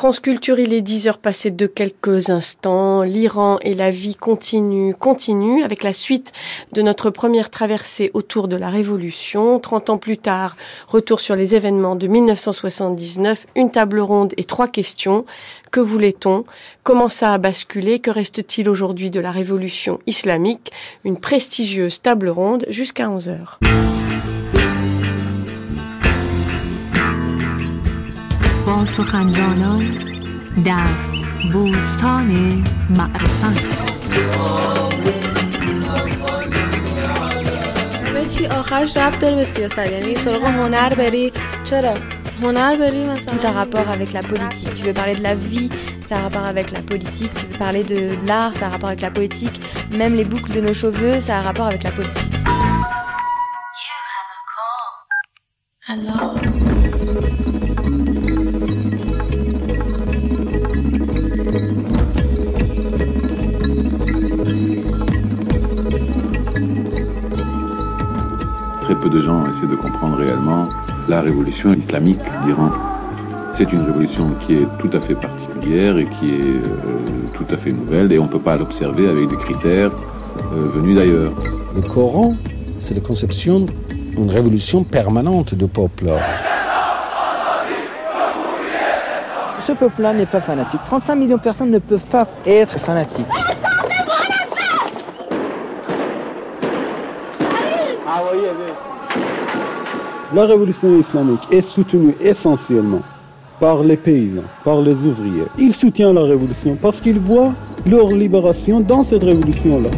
France Culture, il est 10 heures passées de quelques instants. L'Iran et la vie continue, continue avec la suite de notre première traversée autour de la Révolution. 30 ans plus tard, retour sur les événements de 1979, une table ronde et trois questions. Que voulait-on? Comment ça a basculé? Que reste-t-il aujourd'hui de la Révolution islamique? Une prestigieuse table ronde jusqu'à 11 heures. با سخنرانان در بوستان معرفت همه چی آخرش رفت داره به سیاست یعنی سراغ هنر بری چرا هنر بری مثلا tout a rapport avec la politique tu veux parler de la vie ça a rapport avec la politique tu veux parler de l'art ça a rapport avec la politique même les boucles de nos cheveux ça a rapport avec la politique Alors peu de gens essaient de comprendre réellement la révolution islamique d'Iran. C'est une révolution qui est tout à fait particulière et qui est euh, tout à fait nouvelle et on ne peut pas l'observer avec des critères euh, venus d'ailleurs. Le Coran, c'est la conception d'une révolution permanente du peuple. Ce peuple-là n'est pas fanatique. 35 millions de personnes ne peuvent pas être fanatiques. La révolution islamique est soutenue essentiellement par les paysans, par les ouvriers. Ils soutiennent la révolution parce qu'ils voient leur libération dans cette révolution-là.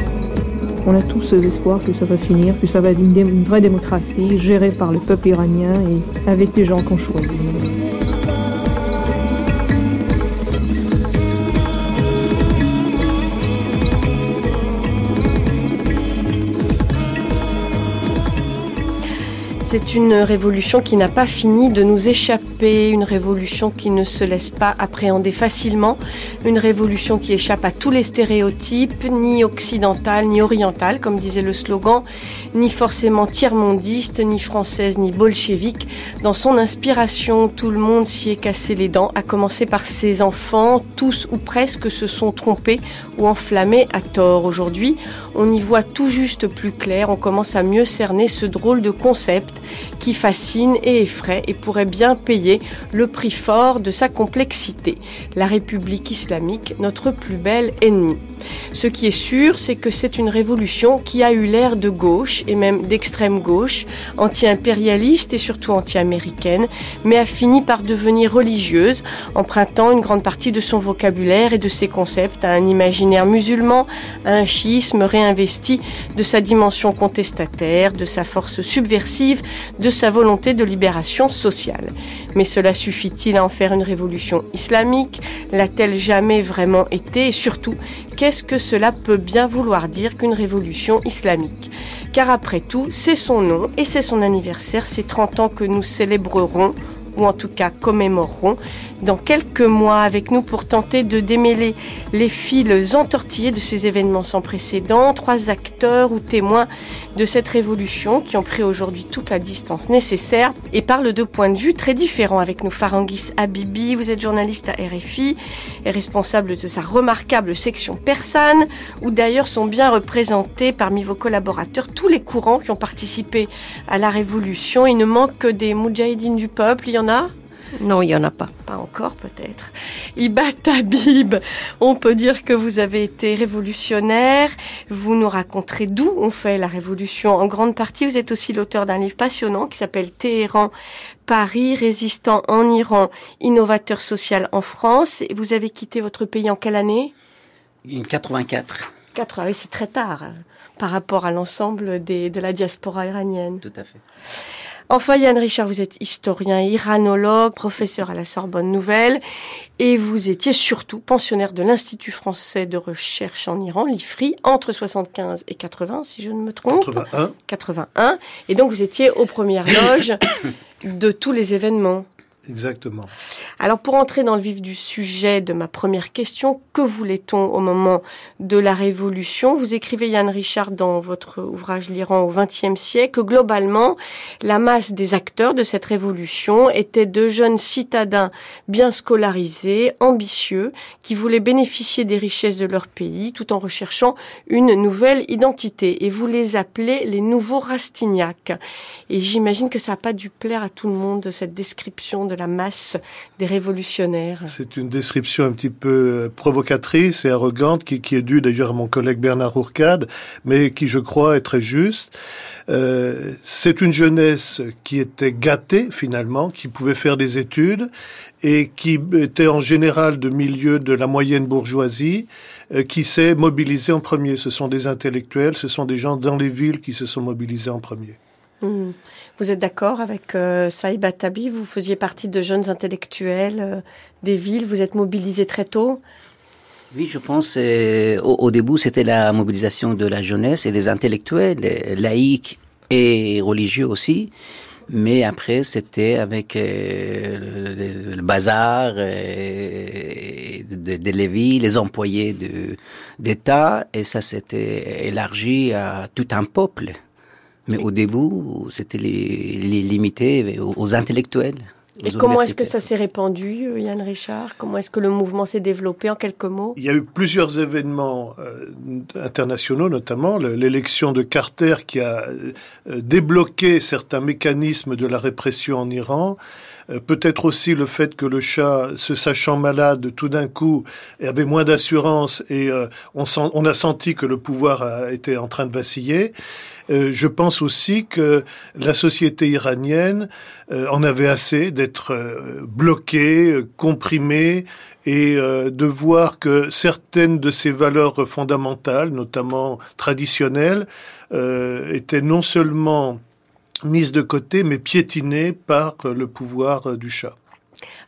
On a tous espoir que ça va finir, que ça va être une, vraie démocratie gérée par le peuple iranien et avec des gens qu'on choisit. C'est une révolution qui n'a pas fini de nous échapper, une révolution qui ne se laisse pas appréhender facilement, une révolution qui échappe à tous les stéréotypes, ni occidentales, ni orientales, comme disait le slogan, ni forcément tiers-mondiste, ni française, ni bolchevique. Dans son inspiration, tout le monde s'y est cassé les dents, à commencer par ses enfants, tous ou presque se sont trompés ou enflammés à tort. Aujourd'hui, on y voit tout juste plus clair, on commence à mieux cerner ce drôle de concept qui fascine et effraie et pourrait bien payer le prix fort de sa complexité. La République islamique, notre plus belle ennemie. Ce qui est sûr, c'est que c'est une révolution qui a eu l'air de gauche et même d'extrême gauche, anti-impérialiste et surtout anti-américaine, mais a fini par devenir religieuse, empruntant une grande partie de son vocabulaire et de ses concepts à un imaginaire musulman, à un chiisme réinvesti de sa dimension contestataire, de sa force subversive, de sa volonté de libération sociale. Mais cela suffit-il à en faire une révolution islamique? L'a-t-elle jamais vraiment été? Surtout, qu'est-ce que cela peut bien vouloir dire qu'une révolution islamique? Car après tout, c'est son nom et c'est son anniversaire, c'est 30 ans que nous célébrerons ou en tout cas commémorerons dans quelques mois avec nous pour tenter de démêler les fils entortillés de ces événements sans précédent, trois acteurs ou témoins de cette révolution qui ont pris aujourd'hui toute la distance nécessaire et parlent de points de vue très différents avec nous. Farangis Habibi, vous êtes journaliste à RFI et responsable de sa remarquable section persane où d'ailleurs sont bien représentés parmi vos collaborateurs tous les courants qui ont participé à la révolution. Il ne manque que des moudjahidines du peuple, il y en a? Non, il n'y en a pas. Pas encore, peut-être. Iba Tabib, on peut dire que vous avez été révolutionnaire. Vous nous raconterez d'où on fait la révolution. En grande partie, vous êtes aussi l'auteur d'un livre passionnant qui s'appelle Téhéran, Paris, résistant en Iran, innovateur social en France. Et vous avez quitté votre pays en quelle année? 84. 80, oui, c'est très tard hein, par rapport à l'ensemble de la diaspora iranienne. Tout à fait. Enfin, Yann Richard, vous êtes historien, iranologue, professeur à la Sorbonne Nouvelle, et vous étiez surtout pensionnaire de l'Institut français de recherche en Iran, l'IFRI, entre 75 et 80, si je ne me trompe. 81. 81. Et donc, vous étiez aux premières loges de tous les événements. Exactement. Alors pour entrer dans le vif du sujet de ma première question, que voulait-on au moment de la Révolution? Vous écrivez Yann Richard dans votre ouvrage L'Iran au XXe siècle que globalement la masse des acteurs de cette révolution était de jeunes citadins bien scolarisés, ambitieux, qui voulaient bénéficier des richesses de leur pays tout en recherchant une nouvelle identité. Et vous les appelez les nouveaux Rastignac. Et j'imagine que ça n'a pas dû plaire à tout le monde cette description de la masse des révolutionnaires. C'est une description un petit peu provocatrice et arrogante qui, est due d'ailleurs à mon collègue Bernard Ourcade, mais qui je crois est très juste. Euh, c'est une jeunesse qui était gâtée finalement, qui pouvait faire des études et qui était en général de milieu de la moyenne bourgeoisie, euh, qui s'est mobilisée en premier. Ce sont des intellectuels, ce sont des gens dans les villes qui se sont mobilisés en premier. Hmm. Vous êtes d'accord avec euh, Saïb Atabi? Vous faisiez partie de jeunes intellectuels euh, des villes, vous êtes mobilisés très tôt? Oui, je pense euh, au, début c'était la mobilisation de la jeunesse et des intellectuels, laïcs et religieux aussi. Mais après, c'était avec euh, le, bazar de, de Lévi, les employés d'État, et ça s'était élargi à tout un peuple. Mais au début, c'était les, les limité aux, aux intellectuels. Et comment est-ce que ça s'est répandu, Yann Richard? Comment est-ce que le mouvement s'est développé en quelques mots? Il y a eu plusieurs événements euh, internationaux, notamment l'élection de Carter qui a euh, débloqué certains mécanismes de la répression en Iran. Euh, peut-être aussi le fait que le chat, se sachant malade, tout d'un coup avait moins d'assurance et euh, on, sent, on, a senti que le pouvoir a été en train de vaciller. Euh, je pense aussi que la société iranienne euh, en avait assez d'être euh, bloquée, comprimée, et de voir que certaines de ses valeurs fondamentales, notamment traditionnelles, étaient non seulement mises de côté, mais piétinées par le pouvoir du Shah.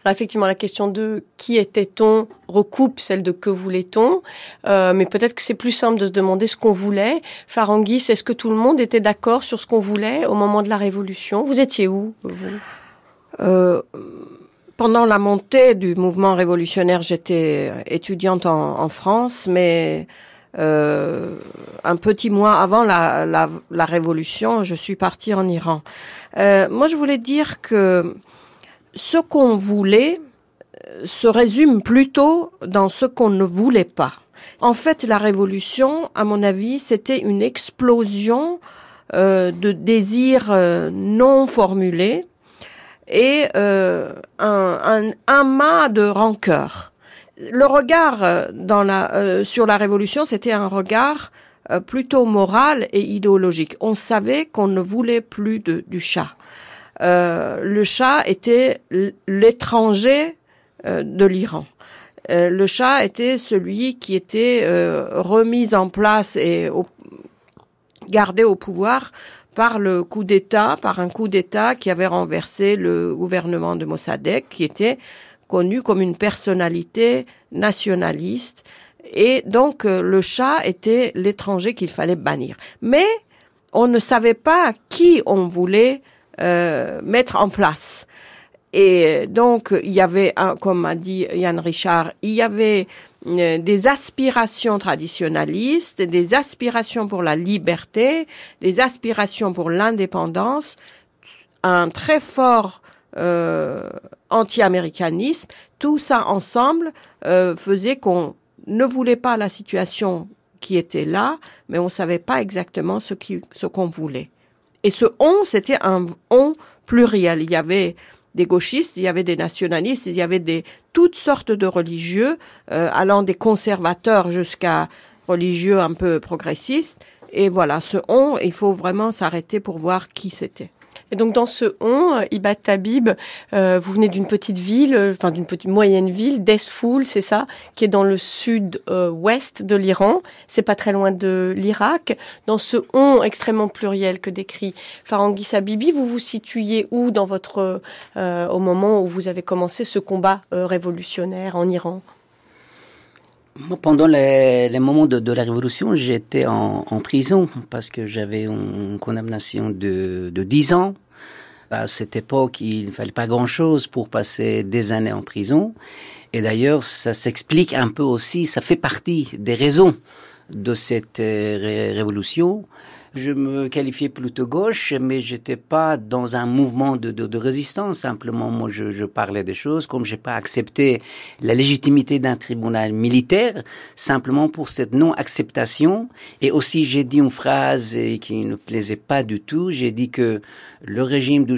Alors effectivement, la question de qui était-on recoupe celle de que voulait-on, euh, mais peut-être que c'est plus simple de se demander ce qu'on voulait. Farangis, est-ce que tout le monde était d'accord sur ce qu'on voulait au moment de la Révolution? Vous étiez où, vous? Euh, Pendant la montée du mouvement révolutionnaire, j'étais étudiante en, en, France, mais euh, un petit mois avant la, la, la, Révolution, je suis partie en Iran. Euh, moi, je voulais dire que ce qu'on voulait se résume plutôt dans ce qu'on ne voulait pas. En fait, la révolution, à mon avis, c'était une explosion euh, de désirs euh, non formulés et euh, un, un, amas de rancœur. Le regard dans la, sur la révolution, c'était un regard plutôt moral et idéologique. On savait qu'on ne voulait plus de, du chat euh, le Shah était l'étranger euh, de l'Iran. Euh, le Shah était celui qui était remis en place et gardé au pouvoir par le coup d'État, par un coup d'État qui avait renversé le gouvernement de Mossadegh, qui était connu comme une personnalité nationaliste. Et donc le Shah était l'étranger qu'il fallait bannir. Mais on ne savait pas qui on voulait mettre en place. Et donc, il y avait, comme a dit Yann Richard, il y avait euh, des aspirations traditionnalistes, des aspirations pour la liberté, des aspirations pour l'indépendance, un très fort euh, anti-américanisme. Tout ça ensemble euh, faisait qu'on ne voulait pas la situation qui était là, mais on savait pas exactement ce qui, ce qu'on voulait. Et ce on, c'était un on pluriel. Il y avait des gauchistes, il y avait des nationalistes, il y avait des toutes sortes de religieux, euh, allant des conservateurs jusqu'à religieux un peu progressistes. Et voilà, ce on, il faut vraiment s'arrêter pour voir qui c'était. Et donc dans ce on, Ibat Tabib, euh, vous venez d'une petite ville, euh, enfin d'une petite moyenne ville, Desfoul, c'est ça, qui est dans le sud-ouest de l'Iran. C'est pas très loin de l'Irak. Dans ce on extrêmement pluriel que décrit Farangis Habibi, vous vous situiez où dans votre euh, au moment où vous avez commencé ce combat révolutionnaire en Iran? Pendant les, moments de, la Révolution, j'étais en, en, prison parce que j'avais une condamnation de, de 10 ans À cette époque, il ne fallait pas grand-chose pour passer des années en prison. Et d'ailleurs, ça s'explique un peu aussi, ça fait partie des raisons de cette euh, révolution. Je me qualifiais plutôt gauche, mais j'étais pas dans un mouvement de, de, de résistance. Simplement, moi, je, je, parlais des choses comme j'ai pas accepté la légitimité d'un tribunal militaire, simplement pour cette non-acceptation. Et aussi, j'ai dit une phrase qui ne plaisait pas du tout. J'ai dit que le régime du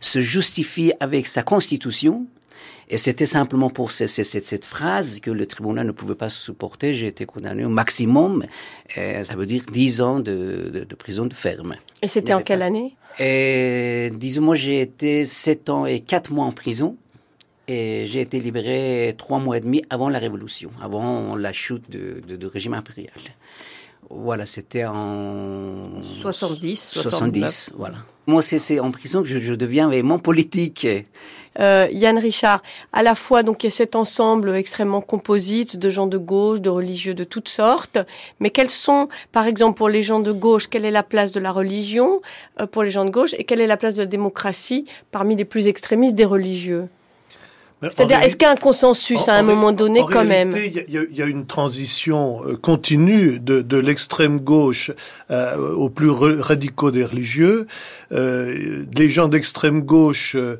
se justifie avec sa constitution et c'était simplement pour cette, cette, cette, phrase que le tribunal ne pouvait pas supporter. J'ai été condamné au maximum, euh, ça veut dire 10 ans de, de, de prison de ferme. Et c'était en quelle pas... année? Et, Disons, moi j'ai été 7 ans et 4 mois en prison. Et j'ai été libéré 3 mois et demi avant la Révolution, avant la chute du régime impérial. Voilà, c'était en 70, 70, voilà. Moi, c'est en prison que je, je deviens vraiment politique. Euh, Yann Richard, à la fois donc il y a cet ensemble extrêmement composite de gens de gauche, de religieux de toutes sortes, mais quelles sont, par exemple, pour les gens de gauche, quelle est la place de la religion euh, pour les gens de gauche et quelle est la place de la démocratie parmi les plus extrémistes des religieux? C'est-à-dire, est-ce qu'il y a un consensus en, à un moment donné, en quand réalité, même Il y, y, a une transition euh, continue de, de l'extrême gauche euh, aux plus radicaux des religieux. Euh, les gens d'extrême gauche, euh,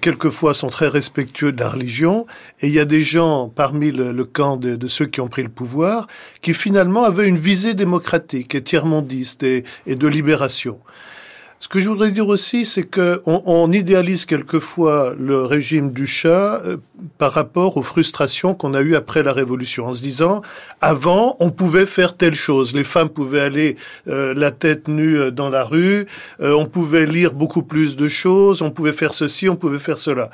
quelquefois, sont très respectueux de la religion, et il y a des gens parmi le, le camp de, de, ceux qui ont pris le pouvoir qui finalement avaient une visée démocratique et tiers-mondiste et, et de libération. Ce que je voudrais dire aussi, c'est que on, on, idéalise quelquefois le régime du chat euh, par rapport aux frustrations qu'on a eues après la Révolution, en se disant avant on pouvait faire telle chose, les femmes pouvaient aller euh, la tête nue euh, dans la rue, euh, on pouvait lire beaucoup plus de choses, on pouvait faire ceci, on pouvait faire cela.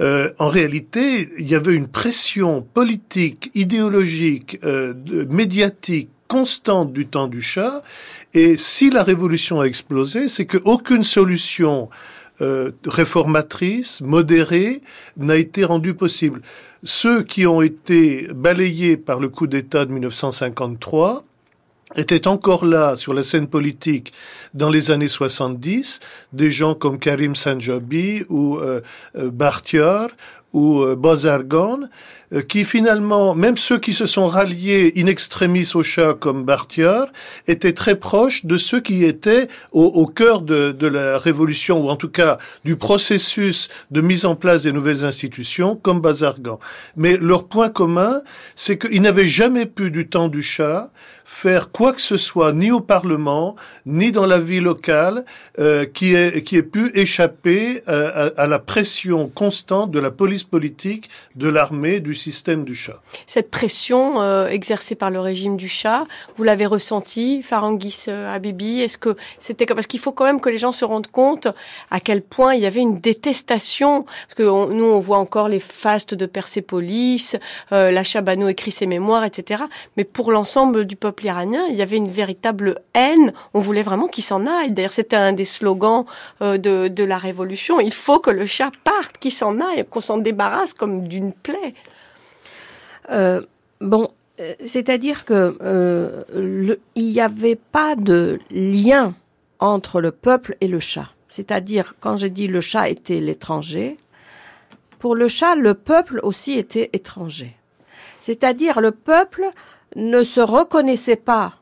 Euh, en réalité, il y avait une pression politique, idéologique, euh, médiatique constante du temps du chat et si la révolution a explosé, c'est qu'aucune solution euh, réformatrice, modérée, n'a été rendue possible. Ceux qui ont été balayés par le coup d'État de 1953 étaient encore là sur la scène politique dans les années 70, des gens comme Karim Sanjabi ou euh, euh ou euh, Bozargan, euh, qui finalement, même ceux qui se sont ralliés in extremis au chat comme Bartier, étaient très proches de ceux qui étaient au, au cœur de, de, la révolution, ou en tout cas du processus de mise en place des nouvelles institutions, comme Bazargan. Mais leur point commun, c'est qu'ils n'avaient jamais pu, du temps du chat, faire quoi que ce soit, ni au Parlement, ni dans la vie locale, euh, qui, ait, qui ait pu échapper euh, à, la pression constante de la police politique, de l'armée, du système du chat. Cette pression euh, exercée par le régime du chat, vous l'avez ressenti, Farangis Habibi? Est-ce que c'était parce qu'il faut quand même que les gens se rendent compte à quel point il y avait une détestation parce que nous on voit encore les fastes de Persépolis, la Chabano écrit ses mémoires, etc. Mais pour l'ensemble du peuple iranien, il y avait une véritable haine. On voulait vraiment qu'il s'en aille. D'ailleurs, c'était un des slogans euh, de, de la révolution. Il faut que le chat parte, qu'il s'en aille, qu'on s'en débarrasse comme d'une plaie. Euh, bon, c'est-à-dire que euh, il n'y avait pas de lien entre le peuple et le chat. C'est-à-dire, quand j'ai dit le chat était l'étranger, pour le chat, le peuple aussi était étranger. C'est-à-dire, le peuple ne se reconnaissait pas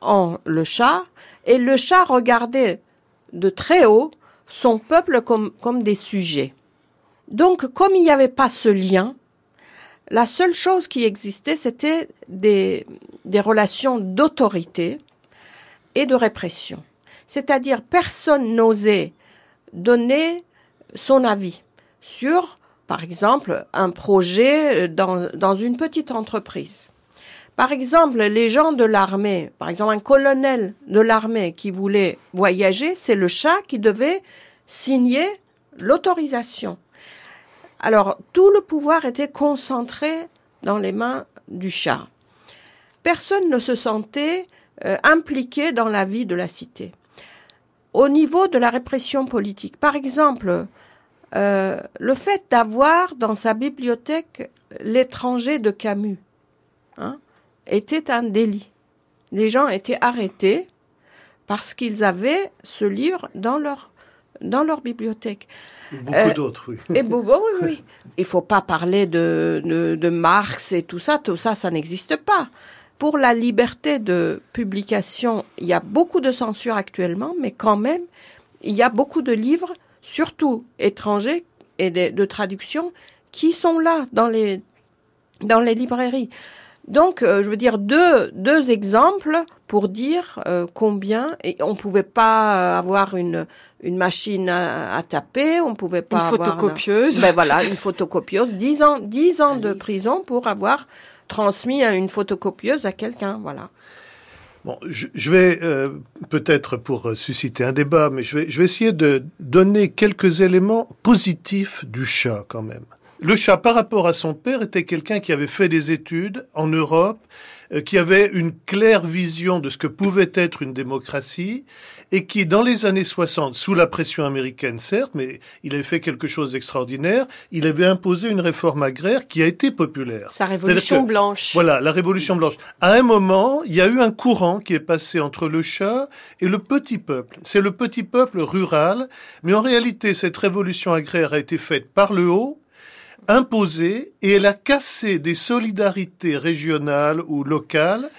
en le chat et le chat regardait de très haut son peuple comme, comme des sujets. Donc, comme il n'y avait pas ce lien, la seule chose qui existait, c'était des, relations d'autorité et de répression. C'est-à-dire, personne n'osait donner son avis sur, par exemple, un projet dans, dans une petite entreprise. Par exemple, les gens de l'armée, par exemple un colonel de l'armée qui voulait voyager, c'est le chat qui devait signer l'autorisation. Alors, tout le pouvoir était concentré dans les mains du chat. Personne ne se sentait euh, impliqué dans la vie de la cité. Au niveau de la répression politique, par exemple, euh, le fait d'avoir dans sa bibliothèque l'étranger de Camus hein, était un délit. Les gens étaient arrêtés parce qu'ils avaient ce livre dans leur dans leur bibliothèque. Beaucoup euh, d'autres, oui. Et oui, oui. Il faut pas parler de, de, de Marx et tout ça. Tout ça, ça n'existe pas. Pour la liberté de publication, il y a beaucoup de censure actuellement, mais quand même, il y a beaucoup de livres, surtout étrangers et de, de traduction, qui sont là dans les dans les librairies. Donc, euh, je veux dire deux, deux exemples pour dire euh, combien et on pouvait pas avoir une une machine à, taper, on pouvait pas une photocopieuse. ben voilà, une photocopieuse, dix ans, dix ans de prison pour avoir transmis une photocopieuse à quelqu'un, voilà. Bon, je, je vais euh, peut-être pour susciter un débat, mais je vais, je vais essayer de donner quelques éléments positifs du chat quand même. Le chat, par rapport à son père, était quelqu'un qui avait fait des études en Europe, euh, qui avait une claire vision de ce que pouvait être une démocratie, et qui, dans les années 60, sous la pression américaine, certes, mais il avait fait quelque chose d'extraordinaire, il avait imposé une réforme agraire qui a été populaire. Sa révolution blanche. Voilà, la révolution blanche. À un moment, il y a eu un courant qui est passé entre le chat et le petit peuple. C'est le petit peuple rural, mais en réalité, cette révolution agraire a été faite par le haut, imposée et elle a cassé des solidarités régionales ou locales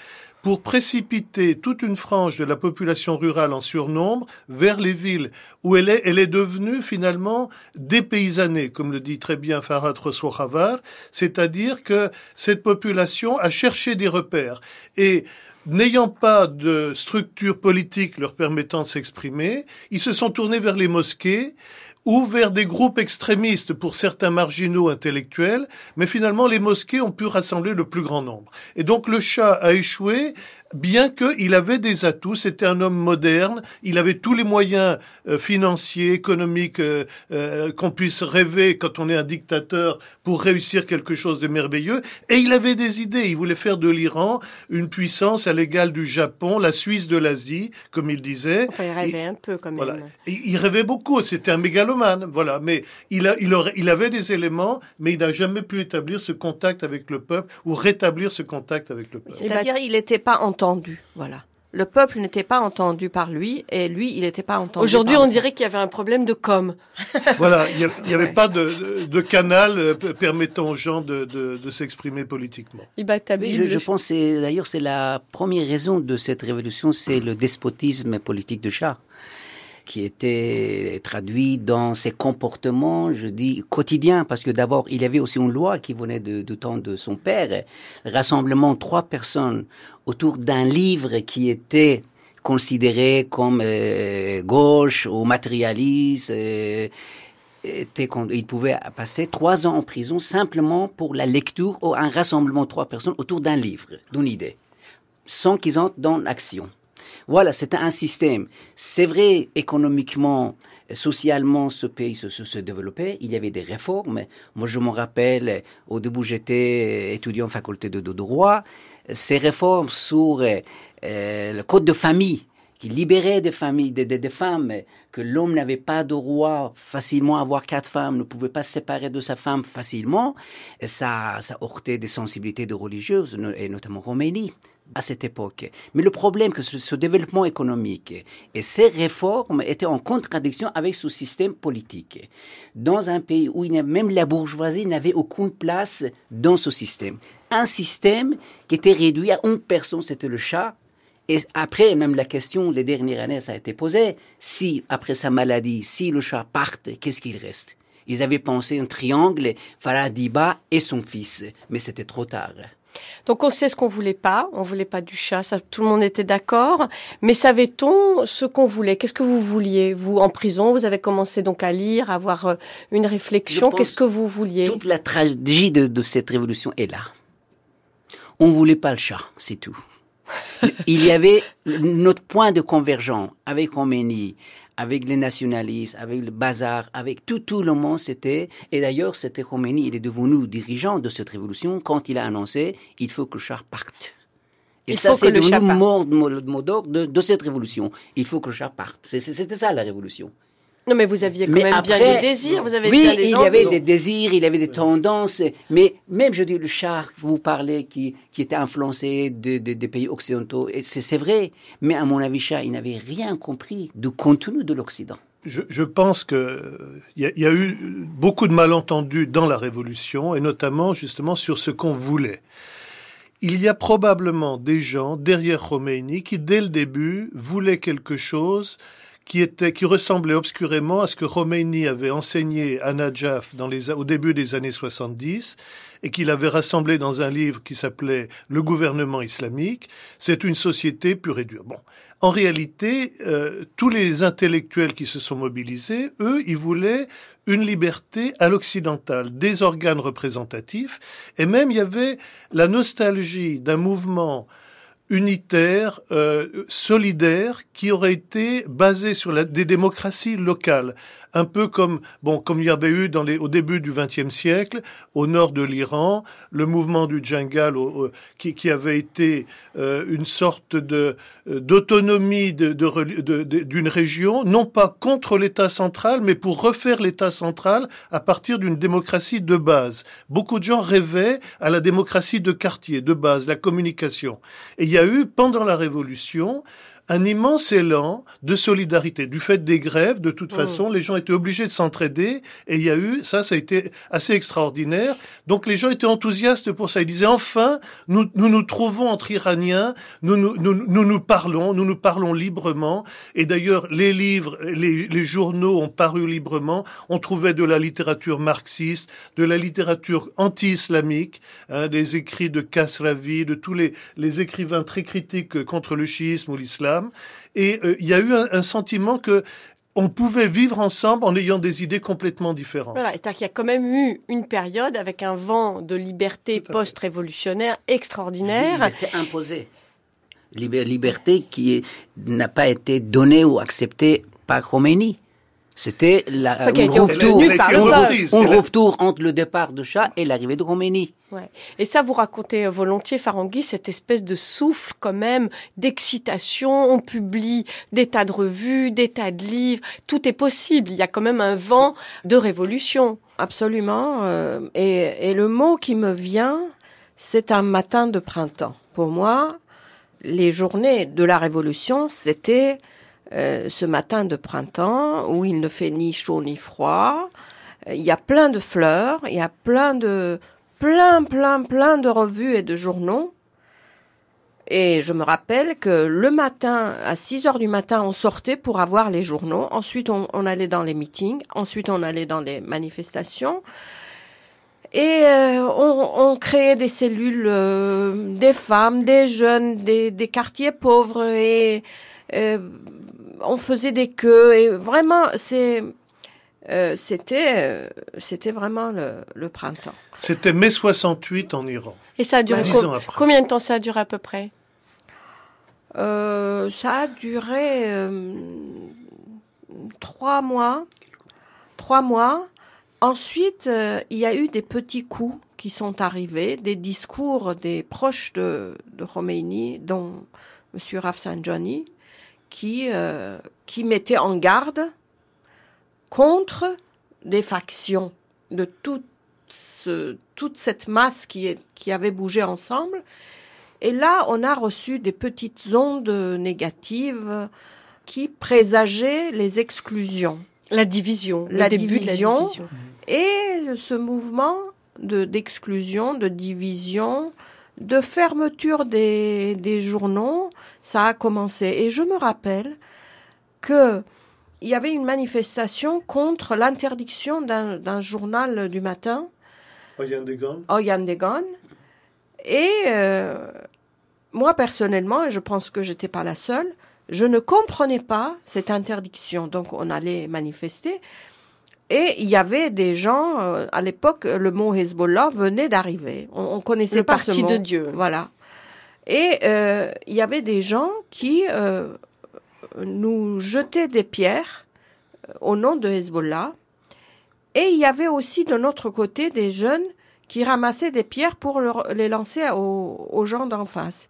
pour précipiter toute une frange de la population rurale en surnombre vers les villes, où elle est, elle est devenue finalement dépaysanée, comme le dit très bien Farhad Roswahavar, c'est-à-dire que cette population a cherché des repères. Et n'ayant pas de structure politique leur permettant de s'exprimer, ils se sont tournés vers les mosquées, ou vers des groupes extrémistes pour certains marginaux intellectuels, mais finalement les mosquées ont pu rassembler le plus grand nombre. Et donc le chat a échoué bien qu'il avait des atouts, c'était un homme moderne, il avait tous les moyens euh, financiers, économiques euh, euh, qu'on puisse rêver quand on est un dictateur pour réussir quelque chose de merveilleux, et il avait des idées, il voulait faire de l'Iran une puissance à l'égal du Japon, la Suisse de l'Asie, comme il disait. Enfin, il rêvait un peu quand même. Voilà. il rêvait beaucoup, c'était un mégalomane, voilà, mais il, a, il, aurait, il avait des éléments, mais il n'a jamais pu établir ce contact avec le peuple ou rétablir ce contact avec le peuple. C'est-à-dire il n'était pas en entendu. Voilà. Le peuple n'était pas entendu par lui et lui, il n'était pas entendu. Aujourd'hui, on dirait qu'il y avait un problème de com. voilà, il n'y avait pas de, canal euh, permettant aux gens de, s'exprimer politiquement. Oui, je, je pense d'ailleurs c'est la première raison de cette révolution, c'est le despotisme politique de Shah qui était traduit dans ses comportements, je dis, quotidiens, parce que d'abord, il y avait aussi une loi qui venait du temps de son père, rassemblement trois personnes autour d'un livre qui était considéré comme euh, gauche ou matérialiste. Euh, était, il pouvait passer trois ans en prison simplement pour la lecture ou un rassemblement de trois personnes autour d'un livre, d'une idée, sans qu'ils entrent dans l'action. Voilà, c'était un système. C'est vrai, économiquement, socialement, ce pays se, développait. Il y avait des réformes. Moi, je me rappelle, au début, j'étais étudiant en faculté de, droit. Ces réformes sur euh, le code de famille, qui libérait des familles, des, femmes, que l'homme n'avait pas de droit facilement avoir quatre femmes, ne pouvait pas se séparer de sa femme facilement, ça, ça heurtait des sensibilités de religieuses, et notamment Roménie à cette époque. Mais le problème, que ce, développement économique et ces réformes étaient en contradiction avec ce système politique. Dans un pays où même la bourgeoisie n'avait aucune place dans ce système. Un système qui était réduit à une personne, c'était le chat. Et après, même la question des dernières années, ça a été posée. Si, après sa maladie, si le chat parte, qu'est-ce qu'il reste? Ils avaient pensé un triangle, Faradiba et son fils. Mais c'était trop tard. Donc on sait ce qu'on voulait pas, on voulait pas du chat, ça, tout le monde était d'accord. Mais savait-on ce qu'on voulait? Qu'est-ce que vous vouliez? Vous en prison, vous avez commencé donc à lire, à avoir euh, une réflexion. Qu'est-ce que vous vouliez? Toute la tragédie de, cette révolution est là. On voulait pas le chat, c'est tout. Il y avait notre point de convergence avec Khomeini, avec les nationalistes, avec le bazar, avec tout, tout le monde, c'était, et d'ailleurs, c'était Khomeini, il est devenu dirigeant de cette révolution quand il a annoncé, il faut que le char parte. Et ça, c'est le mot d'ordre de, cette révolution. Il faut que le char parte. C'était ça, la révolution. Non, mais vous aviez quand même bien des désirs. Vous avez oui, bien des il y avait des désirs, il y avait des tendances. Mais même, je dis, le char, vous parlez, qui, qui était influencé des pays occidentaux, c'est vrai. Mais à mon avis, Char, il n'avait rien compris du contenu de l'Occident. je, pense qu'il y, a, y a eu beaucoup de malentendus dans la Révolution, et notamment justement sur ce qu'on voulait. Il y a probablement des gens derrière Khomeini qui, dès le début, voulaient quelque chose qui était, qui ressemblait obscurément à ce que Khomeini avait enseigné à Najaf dans les, au début des années 70 et qu'il avait rassemblé dans un livre qui s'appelait Le gouvernement islamique. C'est une société pure et dure. Bon. En réalité, euh, tous les intellectuels qui se sont mobilisés, eux, ils voulaient une liberté à l'occidental, des organes représentatifs, et même il y avait la nostalgie d'un mouvement unitaire, euh, solidaire, qui aurait été basé sur la, des démocraties locales un peu comme bon comme il y avait eu dans les, au début du XXe siècle au nord de l'Iran le mouvement du Djangal qui, avait été euh, une sorte de euh, d'autonomie d'une région non pas contre l'État central mais pour refaire l'État central à partir d'une démocratie de base. Beaucoup de gens rêvaient à la démocratie de quartier de base la communication. Et il y a eu pendant la révolution un immense élan de solidarité. Du fait des grèves, de toute mm. façon, les gens étaient obligés de s'entraider et il y a eu, ça, ça a été assez extraordinaire. Donc les gens étaient enthousiastes pour ça. Ils disaient, enfin, nous nous, nous trouvons entre Iraniens, nous nous, nous nous, nous, parlons, nous nous parlons librement. Et d'ailleurs, les livres, les, les journaux ont paru librement. On trouvait de la littérature marxiste, de la littérature anti-islamique, hein, des écrits de Kasravi, de tous les, les écrivains très critiques contre le chiisme ou l'islam. Et euh, il y a eu un, sentiment que on pouvait vivre ensemble en ayant des idées complètement différentes. Voilà, c'est-à-dire qu'il y a quand même eu une période avec un vent de liberté post-révolutionnaire extraordinaire. Liberté imposée. Liberté qui n'a pas été donnée ou acceptée par Khomeini. C'était la, enfin, un rupture entre le départ de Shah et l'arrivée de Khomeini. Ouais. Et ça, vous racontez volontiers, Farangui, cette espèce de souffle quand même, d'excitation. On publie des tas de revues, des tas de livres. Tout est possible. Il y a quand même un vent de révolution. Absolument. Euh, et, et le mot qui me vient, c'est un matin de printemps. Pour moi, les journées de la révolution, c'était euh, ce matin de printemps où il ne fait ni chaud ni froid. Euh, il y a plein de fleurs, il y a plein de plein plein plein de revues et de journaux. Et je me rappelle que le matin, à 6 heures du matin, on sortait pour avoir les journaux. Ensuite, on, allait dans les meetings. Ensuite, on allait dans les manifestations. Et euh, on, créait des cellules, des femmes, des jeunes, des, des quartiers pauvres. Et on faisait des queues et vraiment c'est euh, c'était euh, c'était vraiment le, printemps. C'était mai 68 en Iran. Et ça a duré combien de temps ça a duré à peu près? Euh, Ça a duré trois mois. Trois mois. Ensuite, il y a eu des petits coups qui sont arrivés, des discours des proches de, de Khomeini, dont M. Rafsanjani, qui, euh, qui mettait en garde contre des factions de toute, toute cette masse qui, qui avait bougé ensemble. Et là, on a reçu des petites ondes négatives qui présageaient les exclusions. La division, la division, Et ce mouvement de, d'exclusion, de division, de fermeture des, des journaux, ça a commencé. Et je me rappelle que il y avait une manifestation contre l'interdiction d'un journal du matin. Oyandegan. Oyandegan. Et euh, moi, personnellement, et je pense que j'étais pas la seule, je ne comprenais pas cette interdiction. Donc, on allait manifester. Et il y avait des gens, euh, à l'époque, le mot Hezbollah venait d'arriver. On, on, connaissait le pas parti ce mot. de Dieu. Voilà. Et euh, il y avait des gens qui euh, nous jetaient des pierres euh, au nom de Hezbollah. Et il y avait aussi de notre côté des jeunes qui ramassaient des pierres pour les lancer aux, gens d'en face.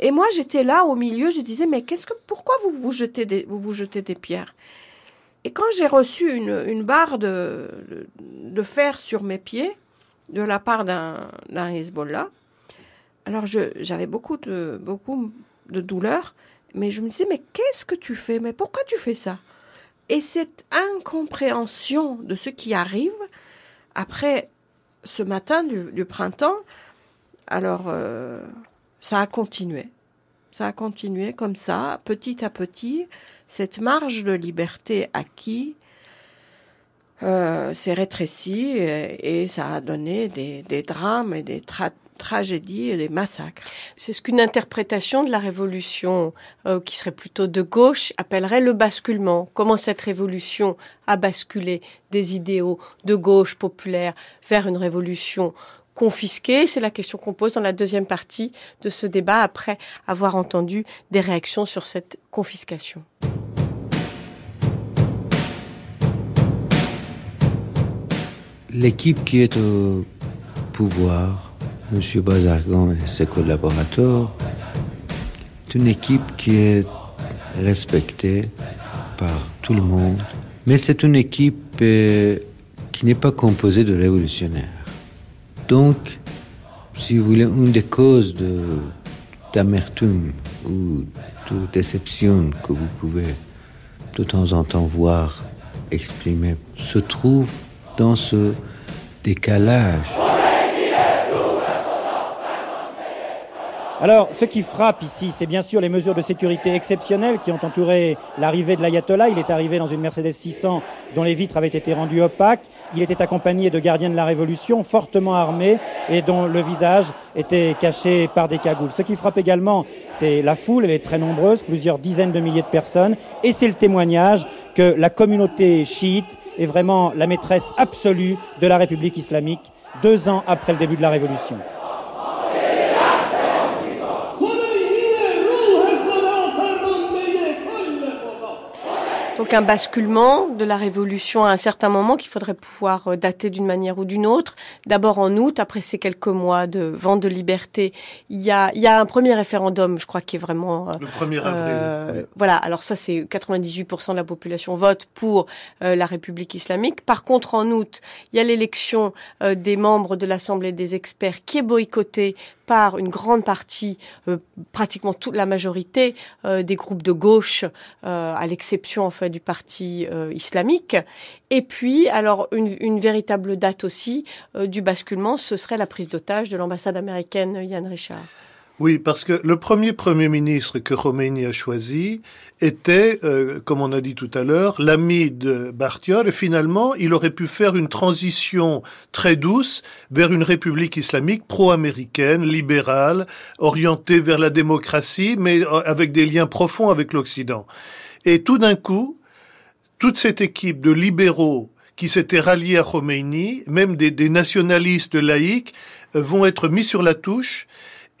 Et moi, j'étais là au milieu, je disais, mais qu'est-ce que, pourquoi vous vous jetez des, vous vous jetez des pierres? Et quand j'ai reçu une, une barre de, de, fer sur mes pieds de la part d'un Hezbollah, alors j'avais beaucoup de, beaucoup de douleur, mais je me disais, mais qu'est-ce que tu fais? Mais pourquoi tu fais ça? Et cette incompréhension de ce qui arrive, après ce matin du, printemps, alors euh, ça a continué. Ça a continué comme ça, petit à petit, cette marge de liberté acquise euh, s'est rétrécie et, ça a donné des, drames et des tragédies et des massacres. C'est ce qu'une interprétation de la révolution, euh, qui serait plutôt de gauche, appellerait le basculement. Comment cette révolution a basculé des idéaux de gauche populaire vers une révolution confisquée? C'est la question qu'on pose dans la deuxième partie de ce débat après avoir entendu des réactions sur cette confiscation. L'équipe qui est au pouvoir, M. Bazargan et ses collaborateurs, est une équipe qui est respectée par tout le monde, mais c'est une équipe euh, qui n'est pas composée de révolutionnaires. Donc, si vous voulez, une des causes d'amertume ou de déception que vous pouvez de temps en temps voir exprimer se trouve dans ce décalage. Alors, ce qui frappe ici, c'est bien sûr les mesures de sécurité exceptionnelles qui ont entouré l'arrivée de l'ayatollah. Il est arrivé dans une Mercedes 600 dont les vitres avaient été rendues opaques. Il était accompagné de gardiens de la Révolution fortement armés et dont le visage était caché par des cagoules. Ce qui frappe également, c'est la foule, elle est très nombreuse, plusieurs dizaines de milliers de personnes, et c'est le témoignage que la communauté chiite est vraiment la maîtresse absolue de la République islamique deux ans après le début de la Révolution. Donc un basculement de la révolution à un certain moment qu'il faudrait pouvoir euh, dater d'une manière ou d'une autre. D'abord en août, après ces quelques mois de vente de liberté, il y a, il y a un premier référendum, je crois, qui est vraiment... Euh, Le 1er avril. Euh, voilà, alors ça c'est 98% de la population vote pour la République islamique. Par contre, en août, il y a l'élection des membres de l'Assemblée des experts qui est boycottée par une grande partie, euh, pratiquement toute la majorité euh, des groupes de gauche, euh, à l'exception du parti islamique. Et puis, alors une, une véritable date aussi du basculement, ce serait la prise d'otage de l'ambassade américaine Yann Richard. Oui, parce que le premier Premier ministre que Khomeini a choisi était, euh, comme on a dit tout à l'heure, l'ami de Bartiol, et finalement, il aurait pu faire une transition très douce vers une république islamique pro-américaine, libérale, orientée vers la démocratie, mais euh, avec des liens profonds avec l'Occident. Et tout d'un coup, toute cette équipe de libéraux qui s'étaient ralliés à Khomeini, même des, des nationalistes laïcs, euh, vont être mis sur la touche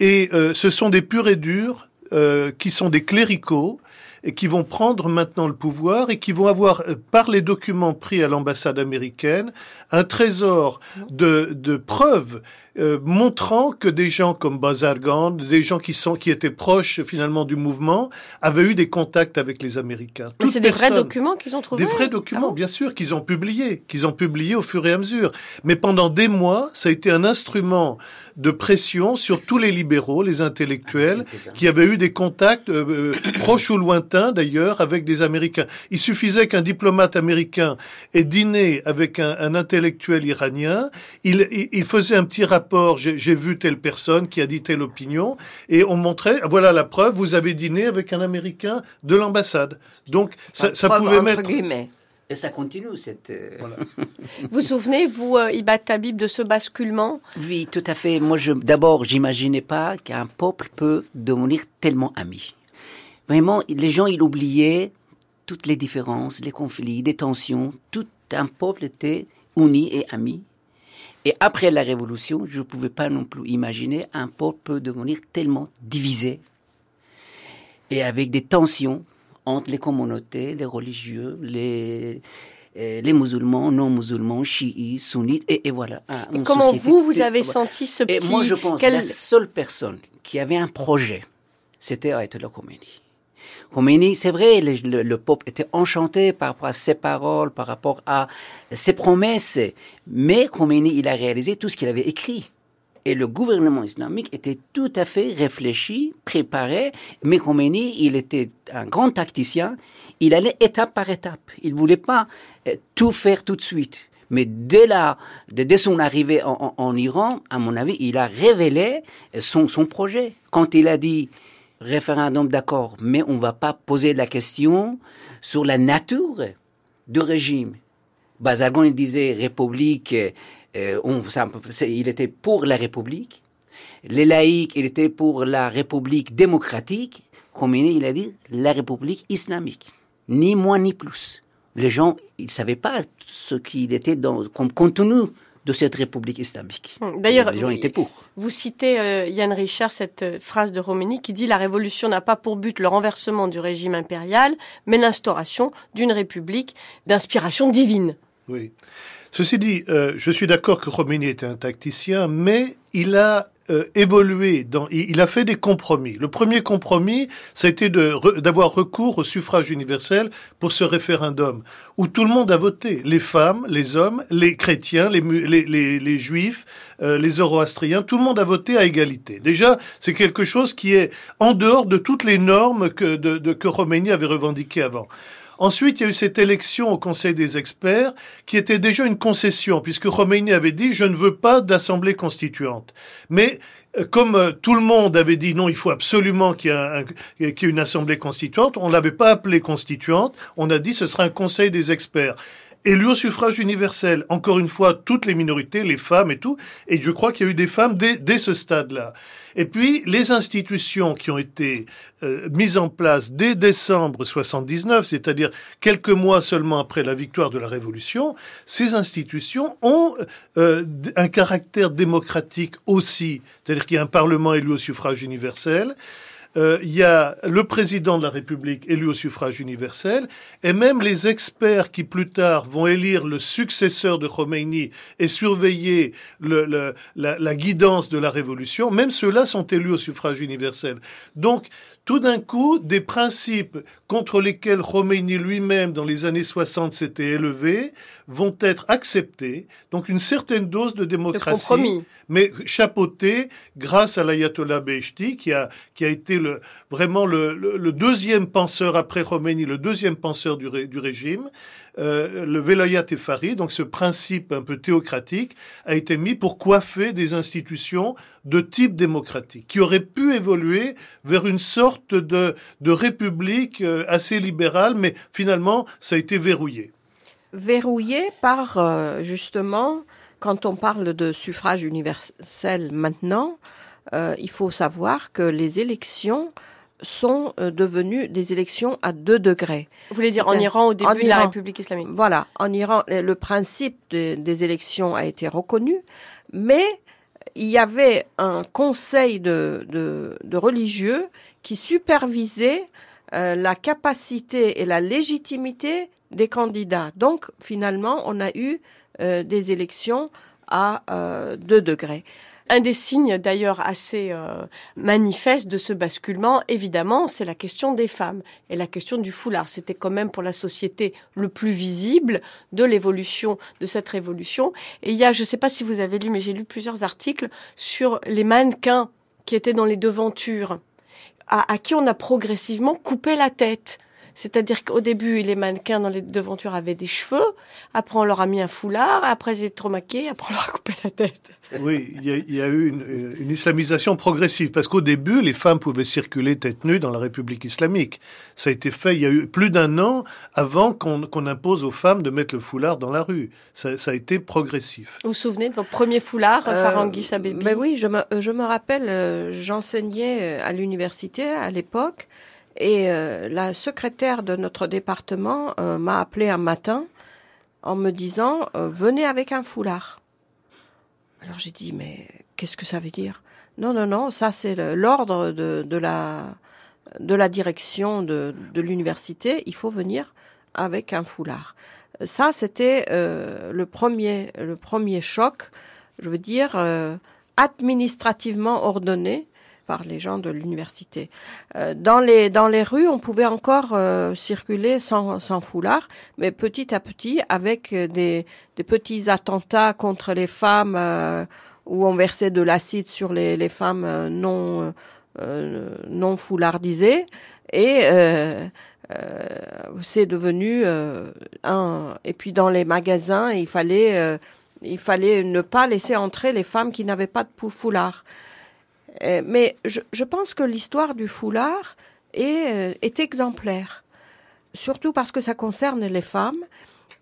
et euh, ce sont des purs et durs euh, qui sont des cléricaux et qui vont prendre maintenant le pouvoir et qui vont avoir, euh, par les documents pris à l'ambassade américaine, un trésor de, de preuves euh, montrant que des gens comme Bazargan, des gens qui sont qui étaient proches finalement du mouvement, avaient eu des contacts avec les Américains. Mais c'est des vrais documents qu'ils ont trouvés. Des vrais documents, ah bien sûr, qu'ils ont publiés, qu'ils ont publiés au fur et à mesure. Mais pendant des mois, ça a été un instrument de pression sur tous les libéraux, les intellectuels, qui avaient eu des contacts euh, euh, proches ou lointains d'ailleurs avec des Américains. Il suffisait qu'un diplomate américain ait dîné avec un, un intellectuel iranien, il, il, il faisait un petit rapport j'ai vu telle personne qui a dit telle opinion, et on montrait, voilà la preuve, vous avez dîné avec un Américain de l'ambassade. Donc ça, pouvait mettre... Et ça continue, cette... Euh, vous vous souvenez, vous, euh, Ibat Tabib, de ce basculement? Oui, tout à fait. Moi, je, d'abord, j'imaginais pas qu'un peuple peut devenir tellement ami. Vraiment, les gens, ils oubliaient toutes les différences, les conflits, les tensions. Tout un peuple était uni et ami. Et après la Révolution, je ne pouvais pas non plus imaginer un peuple peut devenir tellement divisé et avec des tensions entre les communautés, les religieux, les, euh, les musulmans, non musulmans, chiites, sunnites, et, voilà. Ah, et comment vous, vous avez senti ce petit... Et moi, je pense que la seule personne qui avait un projet, c'était Ayatollah Khomeini. Khomeini, c'est vrai, le, peuple était enchanté par rapport à ses paroles, par rapport à ses promesses, mais Khomeini, il a réalisé tout ce qu'il avait écrit. Et le gouvernement islamique était tout à fait réfléchi, préparé. Mais Khomeini, il était un grand tacticien. Il allait étape par étape. Il voulait pas euh, tout faire tout de suite. Mais dès, la, dès son arrivée en, Iran, à mon avis, il a révélé son, son projet. Quand il a dit référendum d'accord, mais on va pas poser la question sur la nature du régime. Bazargan, il disait république, euh, il était pour la république. Les laïcs, il était pour la république démocratique. Khomeini, il a dit la république islamique. Ni moins ni plus. Les gens, ils ne savaient pas ce qu'il était dans, comme contenu de cette république islamique. Hum, d'ailleurs, les gens étaient pour. Vous citez euh, Yann Richard cette euh, phrase de Khomeini qui dit la révolution n'a pas pour but le renversement du régime impérial, mais l'instauration d'une république d'inspiration divine. Oui. Ceci dit, euh, je suis d'accord que Khomeini était un tacticien, mais il a euh, évolué, dans, il, a fait des compromis. Le premier compromis, été d'avoir recours au suffrage universel pour ce référendum, où tout le monde a voté, les femmes, les hommes, les chrétiens, les, les, les, juifs, euh, les zoroastriens, tout le monde a voté à égalité. Déjà, c'est quelque chose qui est en dehors de toutes les normes que, de, de, que Khomeini avait revendiquées avant. Ensuite, il y a eu cette élection au Conseil des experts qui était déjà une concession, puisque Khomeini avait dit je ne veux pas d'assemblée constituante. Mais euh, comme euh, tout le monde avait dit non, il faut absolument qu'il y, ait une assemblée constituante, on l'avait pas appelée constituante, on a dit ce sera un conseil des experts élu au suffrage universel. Encore une fois, toutes les minorités, les femmes et tout. Et je crois qu'il y a eu des femmes dès, dès ce stade-là. Et puis, les institutions qui ont été euh, mises en place dès décembre 79, c'est-à-dire quelques mois seulement après la victoire de la Révolution, ces institutions ont euh, un caractère démocratique aussi. C'est-à-dire qu'il y a un Parlement élu au suffrage universel euh, il y a le président de la République élu au suffrage universel, et même les experts qui plus tard vont élire le successeur de Khomeini et surveiller le, la, la, guidance de la révolution, même ceux-là sont élus au suffrage universel. Donc, tout d'un coup, des principes contre lesquels Khomeini lui-même, dans les années 60, s'était élevé, vont être acceptés. Donc une certaine dose de démocratie, mais chapeautée grâce à l'ayatollah Beheshti, qui a, qui a été le, vraiment le, le, deuxième penseur après Khomeini, le deuxième penseur du, du régime. Euh, le Velayat Efari, donc ce principe un peu théocratique, a été mis pour coiffer des institutions de type démocratique, qui auraient pu évoluer vers une sorte de, de république euh, assez libérale, mais finalement, ça a été verrouillé. Verrouillé par, euh, justement, quand on parle de suffrage universel maintenant, il faut savoir que les élections sont euh, devenues des élections à deux degrés. Vous voulez dire en Iran au début de la République islamique Voilà, en Iran, le principe des élections a été reconnu, mais il y avait un conseil de, de, religieux qui supervisait euh, la capacité et la légitimité des candidats. Donc, finalement, on a eu euh, des élections à deux degrés. Un des signes d'ailleurs assez euh, manifestes de ce basculement, évidemment, c'est la question des femmes et la question du foulard. C'était quand même pour la société le plus visible de l'évolution de cette révolution. Et il y a, je ne sais pas si vous avez lu, mais j'ai lu plusieurs articles sur les mannequins qui étaient dans les devantures, à qui on a progressivement coupé la tête c'est-à-dire qu'au début, les mannequins dans les devantures avaient des cheveux, après on leur a mis un foulard, après ils étaient trop maquillés, après on leur a coupé la tête. Oui, il y, a, eu une, une, islamisation progressive, parce qu'au début, les femmes pouvaient circuler tête nue dans la République islamique. Ça a été fait il y a eu plus d'un an avant qu'on impose aux femmes de mettre le foulard dans la rue. Ça, a été progressif. Vous vous souvenez de votre premier foulard, euh, Farangui Sabébi ben Oui, je me, je me rappelle, euh, j'enseignais à l'université à l'époque, et euh, la secrétaire de notre département euh, m'a appelé un matin en me disant euh, venez avec un foulard. Alors j'ai dit mais qu'est-ce que ça veut dire? Non non non, ça c'est l'ordre de, la direction de, de l'université. Il faut venir avec un foulard. Ça c'était le premier le premier choc. Je veux dire administrativement ordonné par les gens de l'université. Euh, dans les dans les rues, on pouvait encore euh, circuler sans, sans foulard, mais petit à petit, avec des, des petits attentats contre les femmes où on versait de l'acide sur les, les femmes euh, non euh, non foulardisées et euh, c'est devenu un et puis dans les magasins il fallait il fallait ne pas laisser entrer les femmes qui n'avaient pas de foulard. Mais je, pense que l'histoire du foulard est, est exemplaire, surtout parce que ça concerne les femmes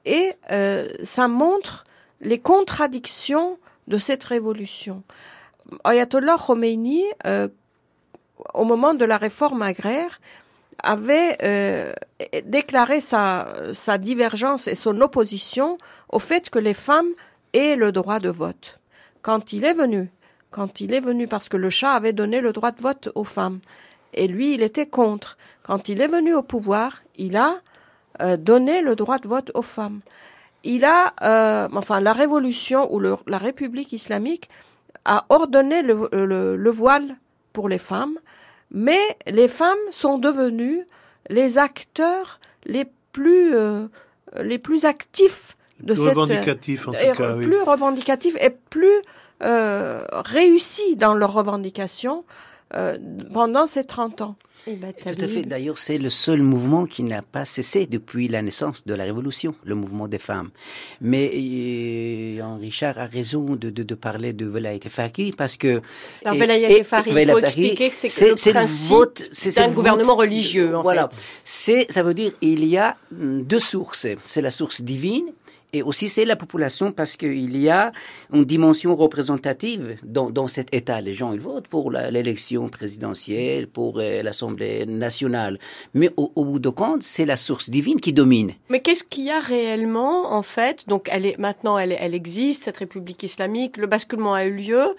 et euh, ça montre les contradictions de cette révolution. Ayatollah Khomeini, euh, au moment de la réforme agraire, avait euh, déclaré sa divergence et son opposition au fait que les femmes aient le droit de vote. Quand il est venu, quand il est venu parce que le chat avait donné le droit de vote aux femmes, et lui, il était contre. Quand il est venu au pouvoir, il a euh, donné le droit de vote aux femmes. Il a, euh, enfin, la révolution ou le, la République islamique a ordonné le, le, le, voile pour les femmes, mais les femmes sont devenues les acteurs les plus euh, les plus actifs de plus cette revendicatifs en tout cas, plus oui. revendicatifs et plus euh, réussis dans leurs revendications euh, pendant ces 30 ans. Ben, Tout à fait. D'ailleurs, c'est le seul mouvement qui n'a pas cessé depuis la naissance de la Révolution, le mouvement des femmes. Mais euh, Richard a raison de, de, de parler de Velayat Fari parce que... Alors, Velayat Fari, il faut expliquer que c'est le principe d'un gouvernement religieux, en voilà. fait. Ça veut dire il y a deux sources. C'est la source divine et aussi c'est la population parce qu'il y a une dimension représentative dans, dans, cet État. Les gens, ils votent pour l'élection présidentielle, pour euh, l'Assemblée nationale. Mais au, bout de compte, c'est la source divine qui domine. Mais qu'est-ce qu'il y a réellement, en fait? Donc, elle est, maintenant, elle existe, cette République islamique. Le basculement a eu lieu.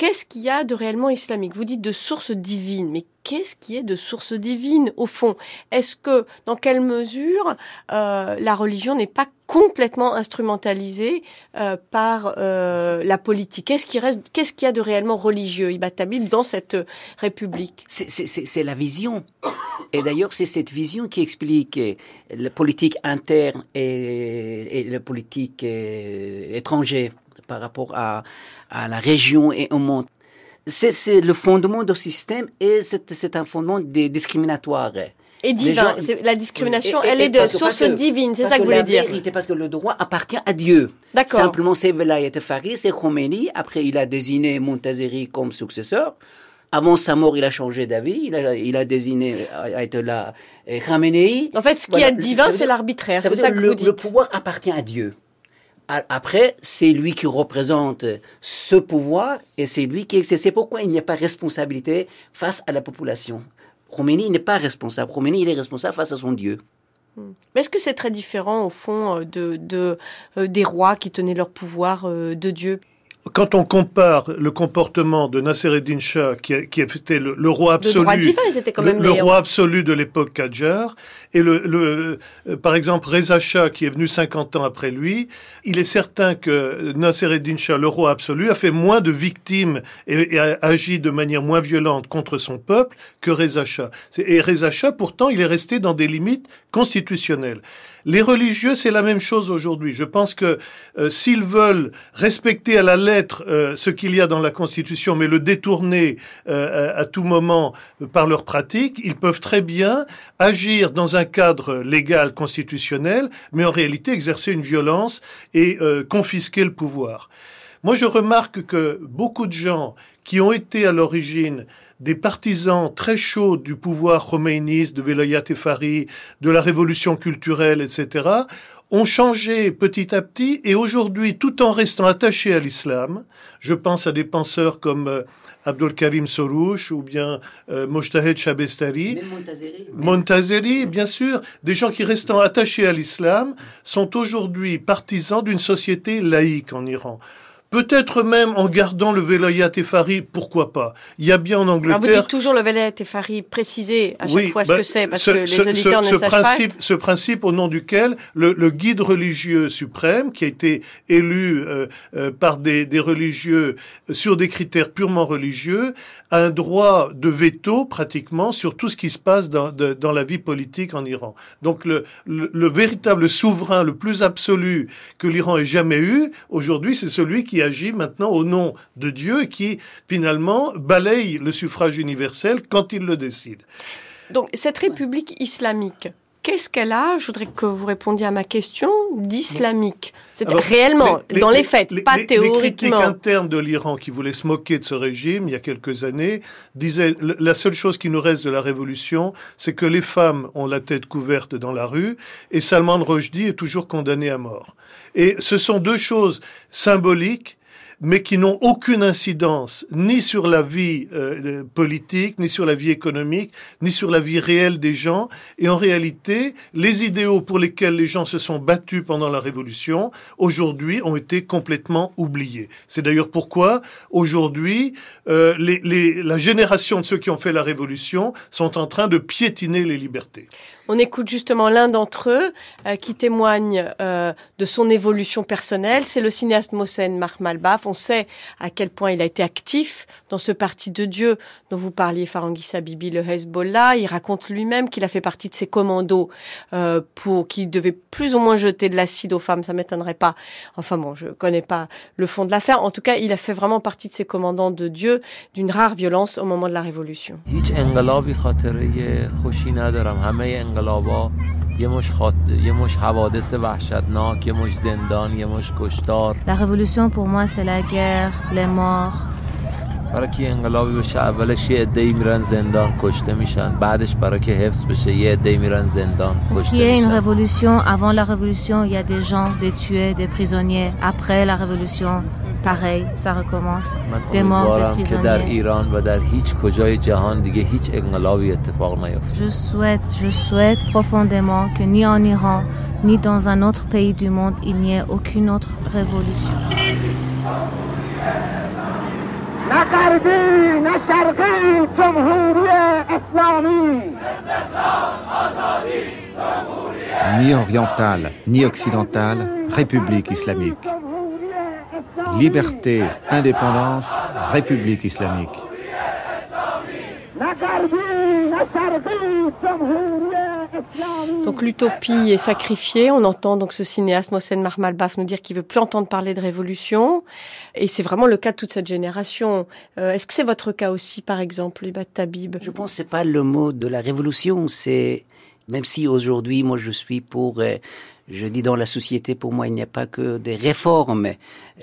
Qu'est-ce qu'il y a de réellement islamique? Vous dites de source divine, mais qu'est-ce qui est de source divine au fond? Est-ce que, dans quelle mesure, euh, la religion n'est pas complètement instrumentalisée euh, par euh, la politique? Qu'est-ce qui reste Qu'est-ce qu'il y a de réellement religieux, Ibatabib, dans cette république? C'est la vision. Et d'ailleurs, c'est cette vision qui explique la politique interne et, et la politique étrangère par rapport à, à la région et au monde. C'est le fondement du système et c'est un fondement discriminatoire. Et divin. Gens, la discrimination, et, et, elle est de source divine, c'est ça que vous voulez dire. Vérité, parce que le droit appartient à Dieu. D'accord. Simplement, c'est Velayat Fari, c'est Khomeini. Après, il a désigné Montazeri comme successeur. Avant sa mort, il a changé d'avis. Il a, il a désigné Ayatollah Khamenei. En fait, ce qui voilà. est divin, c'est l'arbitraire. C'est ça que le, vous dites. Le pouvoir appartient à Dieu. Après, c'est lui qui représente ce pouvoir et c'est lui qui C'est pourquoi il n'y a pas responsabilité face à la population. Khomeini n'est pas responsable. Khomeini, il est responsable face à son Dieu. Mais est-ce que c'est très différent, au fond, de, de euh, des rois qui tenaient leur pouvoir euh, de Dieu? Quand on compare le comportement de Nasser Shah, qui, qui était le, le, roi absolu, le, divin, quand même le, le roi absolu de l'époque Qajar, et le, le euh, par exemple Reza qui est venu 50 ans après lui, il est certain que Nasser Shah, le roi absolu, a fait moins de victimes et, et, a agi de manière moins violente contre son peuple que Reza. Et Reza pourtant, il est resté dans des limites constitutionnelles. Les religieux, c'est la même chose aujourd'hui. Je pense que euh, s'ils veulent respecter à la lettre euh, ce qu'il y a dans la Constitution, mais le détourner à, à, tout moment par leur pratique, ils peuvent très bien agir dans un cadre légal constitutionnel, mais en réalité exercer une violence et euh, confisquer le pouvoir. Moi, je remarque que beaucoup de gens qui ont été à l'origine des partisans très chauds du pouvoir khomeiniste, de Velayat Efari, de la révolution culturelle, etc., ont changé petit à petit et aujourd'hui, tout en restant attachés à l'islam, je pense à des penseurs comme euh, Abdul Karim Sorouche ou bien euh, Mojtahed Shabestari, Montazeri, Montazeri, bien sûr, des gens qui restant attachés à l'islam sont aujourd'hui partisans d'une société laïque en Iran. Peut-être même en gardant le Velayat Efari, pourquoi pas Il y a bien en Angleterre. Alors vous dites toujours le Velayat Efari, précisez à chaque oui, fois bah, ce que c'est, parce ce, que les auditeurs ce, ne savent principe, pas. Ce principe au nom duquel le, le, guide religieux suprême, qui a été élu euh, euh, par des, des, religieux sur des critères purement religieux, a un droit de veto pratiquement sur tout ce qui se passe dans, de, dans la vie politique en Iran. Donc le, le, le véritable souverain le plus absolu que l'Iran ait jamais eu, aujourd'hui, c'est celui qui qui agit maintenant au nom de Dieu qui finalement balaye le suffrage universel quand il le décide. Donc cette République islamique, qu'est-ce qu'elle a? Je voudrais que vous répondiez à ma question d'islamique. C'est réellement, dans les faits, pas théoriquement. Les critiques internes de l'Iran qui voulaient se moquer de ce régime il y a quelques années disaient la seule chose qui nous reste de la révolution, c'est que les femmes ont la tête couverte dans la rue et Salman Rushdie est toujours condamné à mort. Et ce sont deux choses symboliques mais qui n'ont aucune incidence ni sur la vie euh, politique, ni sur la vie économique, ni sur la vie réelle des gens. Et en réalité, les idéaux pour lesquels les gens se sont battus pendant la Révolution, aujourd'hui, ont été complètement oubliés. C'est d'ailleurs pourquoi, aujourd'hui, euh, les, la génération de ceux qui ont fait la Révolution sont en train de piétiner les libertés. On écoute justement l'un d'entre eux euh, qui témoigne euh, de son évolution personnelle. C'est le cinéaste Mohsen Mahmalbaf. On sait à quel point il a été actif dans ce parti de Dieu dont vous parliez, Farangissa Bibi, le Hezbollah. Il raconte lui-même qu'il a fait partie de ces commandos euh, pour qui devaient plus ou moins jeter de l'acide aux femmes. Ça m'étonnerait pas. Enfin bon, je connais pas le fond de l'affaire. En tout cas, il a fait vraiment partie de ces commandants de Dieu d'une rare violence au moment de la révolution. La révolution pour moi c'est la guerre, les morts, برای که انقلابی بشه اولش یه عده‌ای میرن زندان کشته میشن بعدش برای که حفظ بشه یه عده‌ای میرن زندان کشته میشن. Il y a une révolution, avant la révolution, il y a des gens, des tués, des prisonniers. Après la révolution, pareil, ça recommence. Des morts, des prisonniers. که در ایران و در هیچ کجای جهان دیگه هیچ انقلابی اتفاق نیفته. Je souhaite, je souhaite profondément que ni en Iran, ni dans un autre pays du monde, il n'y ait aucune autre révolution. نه غربی نه شرقی جمهوری اسلامی Ni orientale, ni occidentale, République islamique. Liberté, indépendance, République islamique. Donc l'utopie est sacrifiée. On entend donc ce cinéaste Mohsen Marmalbaf nous dire qu'il veut plus entendre parler de révolution. Et c'est vraiment le cas de toute cette génération. Euh, est-ce que c'est votre cas aussi, par exemple, Ibat Tabib? Je pense que c'est pas le mot de la révolution. C'est même si aujourd'hui, moi, je suis pour euh, je dis dans la société, pour moi, il n'y a pas que des réformes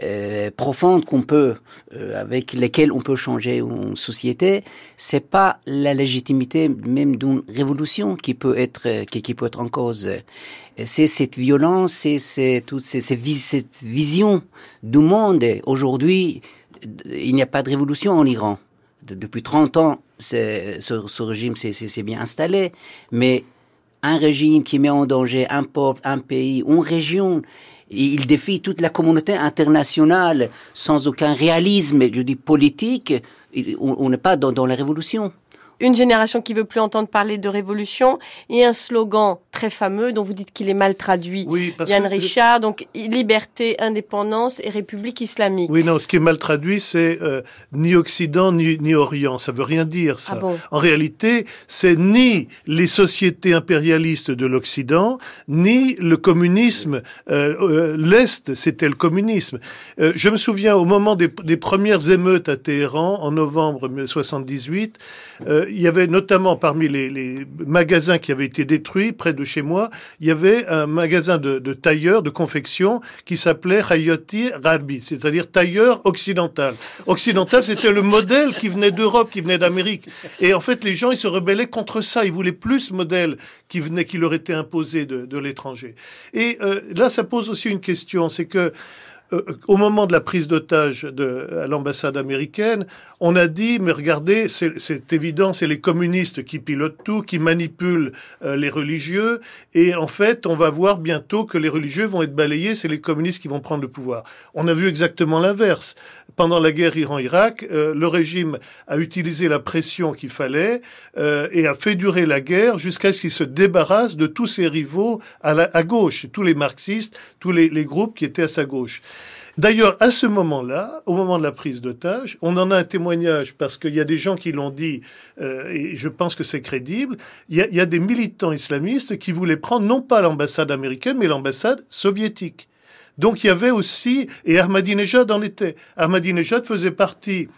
euh, profondes qu'on peut, euh, avec lesquelles on peut changer une société. C'est pas la légitimité même d'une révolution qui peut être qui, qui, peut être en cause. C'est cette violence, c'est c'est toute ces, ces, cette vision du monde. Aujourd'hui, il n'y a pas de révolution en Iran. Depuis 30 ans, ce, ce régime s'est bien installé, mais un régime qui met en danger un peuple, un pays, une région. Il défie toute la communauté internationale sans aucun réalisme, je dis politique. On n'est pas dans, dans la révolution une génération qui veut plus entendre parler de révolution et un slogan très fameux dont vous dites qu'il est mal traduit. Oui, parce Yann Richard, donc liberté, indépendance et république islamique. Oui, non, ce qui est mal traduit, c'est euh, ni Occident ni, ni, Orient. Ça veut rien dire, ça. Ah bon en réalité, c'est ni les sociétés impérialistes de l'Occident, ni le communisme. Euh, euh, L'Est, c'était le communisme. Euh, je me souviens, au moment des, des, premières émeutes à Téhéran, en novembre 78, il y avait notamment parmi les, les, magasins qui avaient été détruits près de chez moi, il y avait un magasin de, de tailleurs, de confection, qui s'appelait Hayati Rabi, c'est-à-dire tailleur occidental. Occidental, c'était le modèle qui venait d'Europe, qui venait d'Amérique. Et en fait, les gens, ils se rebellaient contre ça. Ils voulaient plus ce modèle qui venait, qui leur était imposé de, de l'étranger. Et euh, là, ça pose aussi une question, c'est que euh, au moment de la prise d'otage à l'ambassade américaine, on a dit, mais regardez, c'est évident, c'est les communistes qui pilotent tout, qui manipulent euh, les religieux, et en fait, on va voir bientôt que les religieux vont être balayés, c'est les communistes qui vont prendre le pouvoir. On a vu exactement l'inverse. Pendant la guerre Iran-Irak, euh, le régime a utilisé la pression qu'il fallait euh, et a fait durer la guerre jusqu'à ce qu'il se débarrasse de tous ses rivaux à, la, à gauche, tous les marxistes, tous les, les groupes qui étaient à sa gauche. D'ailleurs, à ce moment-là, au moment de la prise d'otage, on en a un témoignage parce qu'il y a des gens qui l'ont dit, euh, et je pense que c'est crédible. Il y, a, des militants islamistes qui voulaient prendre non pas l'ambassade américaine, mais l'ambassade soviétique Donc il y avait aussi, et Ahmadinejad en était. Ahmadinejad faisait partie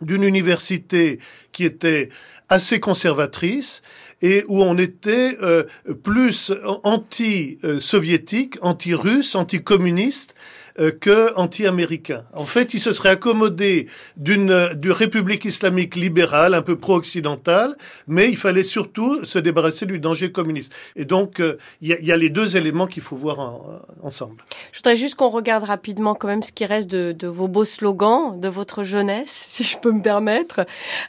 d'une université qui était assez conservatrice et où on était euh, plus anti-soviétique, anti-russe, anti-communiste euh, que anti-américain. En fait, il se serait accommodé d'une du République islamique libérale, un peu pro-occidentale, mais il fallait surtout se débarrasser du danger communiste. Et donc, euh, il y, a, les deux éléments qu'il faut voir ensemble. Je voudrais juste qu'on regarde rapidement quand même ce qui reste de, de, vos beaux slogans, de votre jeunesse, si je peux me permettre,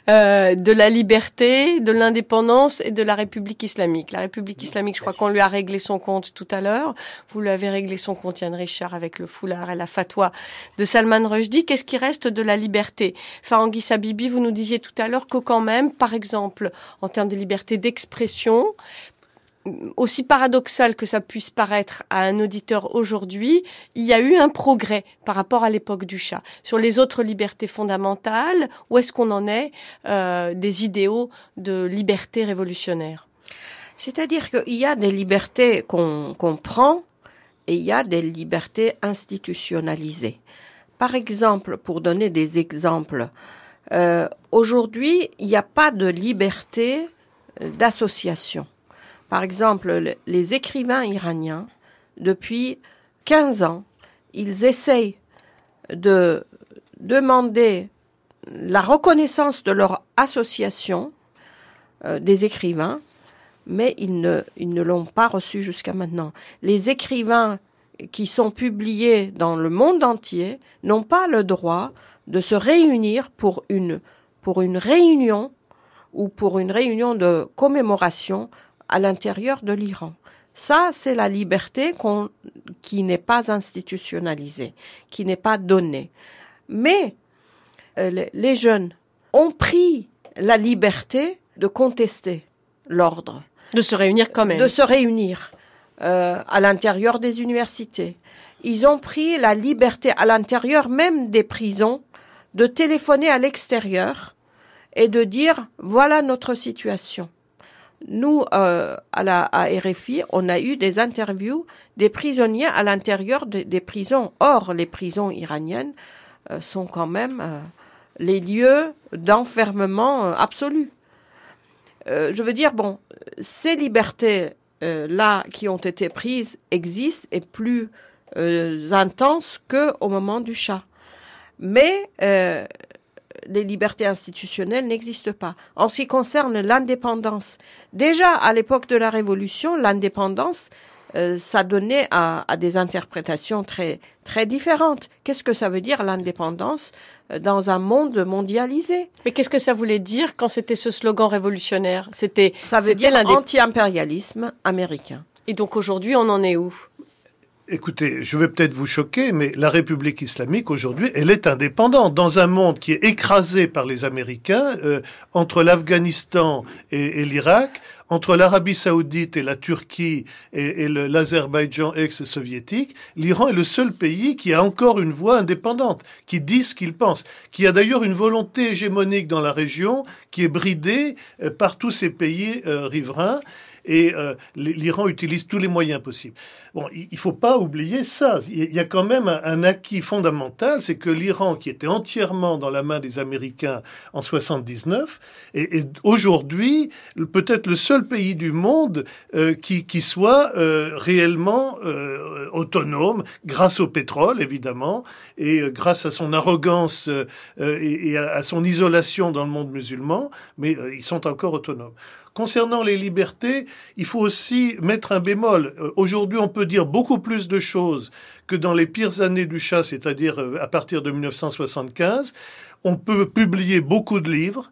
euh, de la liberté, de l'indépendance et de la République islamique. La République islamique, je crois qu'on lui a réglé son compte tout à l'heure. Vous lui avez réglé son compte, Yann Richard, avec le foulard et la fatwa de Salman Rushdie, qu'est-ce qui reste de la liberté? Farangui Sabibi, vous nous disiez tout à l'heure que quand même, par exemple, en termes de liberté d'expression, aussi paradoxal que ça puisse paraître à un auditeur aujourd'hui, il y a eu un progrès par rapport à l'époque du chat. Sur les autres libertés fondamentales, où est-ce qu'on en est euh, des idéaux de liberté révolutionnaire? C'est-à-dire qu'il y a des libertés qu'on prend et il y a des libertés institutionnalisées. Par exemple, pour donner des exemples, euh, aujourd'hui, il n'y a pas de liberté euh, d'association. Par exemple, les écrivains iraniens, depuis 15 ans, ils essayent de demander la reconnaissance de leur association euh, des écrivains mais ils ne, ils ne l'ont pas reçu jusqu'à maintenant. Les écrivains qui sont publiés dans le monde entier n'ont pas le droit de se réunir pour une, pour une réunion ou pour une réunion de commémoration à l'intérieur de l'Iran. Ça, c'est la liberté qui n'est pas institutionnalisée, qui n'est pas donnée. Mais euh, les jeunes ont pris la liberté de contester l'ordre. De se réunir quand même. De se réunir euh, à l'intérieur des universités. Ils ont pris la liberté à l'intérieur même des prisons de téléphoner à l'extérieur et de dire voilà notre situation. Nous, euh, à la RFI, on a eu des interviews des prisonniers à l'intérieur des prisons. Or, les prisons iraniennes euh, sont quand même les lieux d'enfermement absolu. Je veux dire, bon, ces libertés euh, là qui ont été prises existent et plus euh, intenses qu'au moment du chat. Mais euh, les libertés institutionnelles n'existent pas. En ce qui concerne l'indépendance, déjà à l'époque de la Révolution, l'indépendance, euh, ça donnait à, à, des interprétations très très différentes. Qu'est-ce que ça veut dire l'indépendance euh, dans un monde mondialisé? Mais qu'est-ce que ça voulait dire quand c'était ce slogan révolutionnaire? C'était ça veut dire anti-impérialisme américain. Et donc aujourd'hui, on en est où? Écoutez, je vais peut-être vous choquer, mais la République islamique aujourd'hui, elle est indépendante dans un monde qui est écrasé par les Américains, euh, entre l'Afghanistan et, l'Irak, entre l'Arabie saoudite et la Turquie et, et l'Azerbaïdjan ex-soviétique. L'Iran est le seul pays qui a encore une voix indépendante, qui dit ce qu'il pense, qui a d'ailleurs une volonté hégémonique dans la région qui est bridée euh, par tous ces pays euh, riverains et euh, l'Iran utilise tous les moyens possibles. Bon, il ne faut pas oublier ça. Il y a quand même un, acquis fondamental, c'est que l'Iran, qui était entièrement dans la main des Américains en 79, est, aujourd'hui peut-être le seul pays du monde euh, qui, qui, soit euh, réellement autonome, grâce au pétrole évidemment, et grâce à son arrogance et, et à, son isolation dans le monde musulman, mais ils sont encore autonomes. Concernant les libertés, il faut aussi mettre un bémol. Euh, aujourd'hui, on peut dire beaucoup plus de choses que dans les pires années du chat, c'est-à-dire euh, à partir de 1975. On peut publier beaucoup de livres.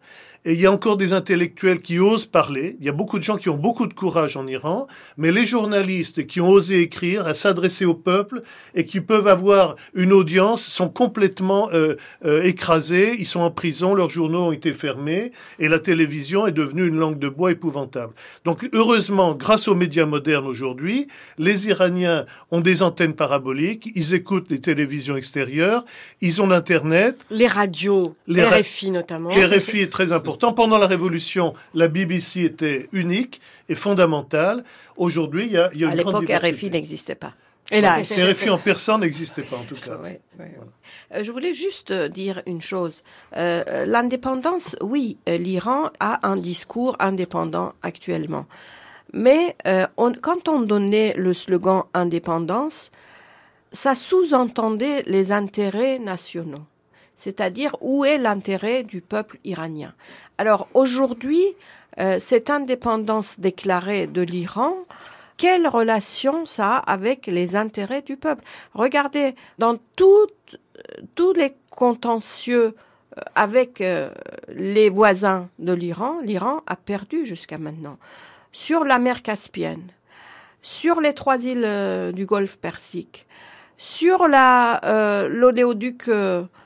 Et il y a encore des intellectuels qui osent parler. Il y a beaucoup de gens qui ont beaucoup de courage en Iran, mais les journalistes qui ont osé écrire, à s'adresser au peuple et qui peuvent avoir une audience sont complètement euh, euh, écrasés. Ils sont en prison, leurs journaux ont été fermés et la télévision est devenue une langue de bois épouvantable. Donc heureusement, grâce aux médias modernes aujourd'hui, les Iraniens ont des antennes paraboliques, ils écoutent les télévisions extérieures, ils ont l'internet, les radios, les RFI notamment. RFI est très important Pourtant, pendant la Révolution, la BBC était unique et fondamentale. Aujourd'hui, il y a, il y a à l'époque, RFI n'existait pas. Hélas. Terrifiant en persan n'existait pas en tout cas. Euh, je voulais juste dire une chose. Euh, l'indépendance, oui, euh, l'Iran a un discours indépendant actuellement. Mais quand on donnait le slogan indépendance, ça sous-entendait les intérêts nationaux. C'est-à-dire où est l'intérêt du peuple iranien. Alors aujourd'hui, cette indépendance déclarée de l'Iran, quelle relation ça a avec les intérêts du peuple? Regardez, dans tous les contentieux euh, avec euh, les voisins de l'Iran, l'Iran a perdu jusqu'à maintenant. Sur la mer Caspienne, sur les trois îles euh, du Golfe Persique, sur la l'oléoduc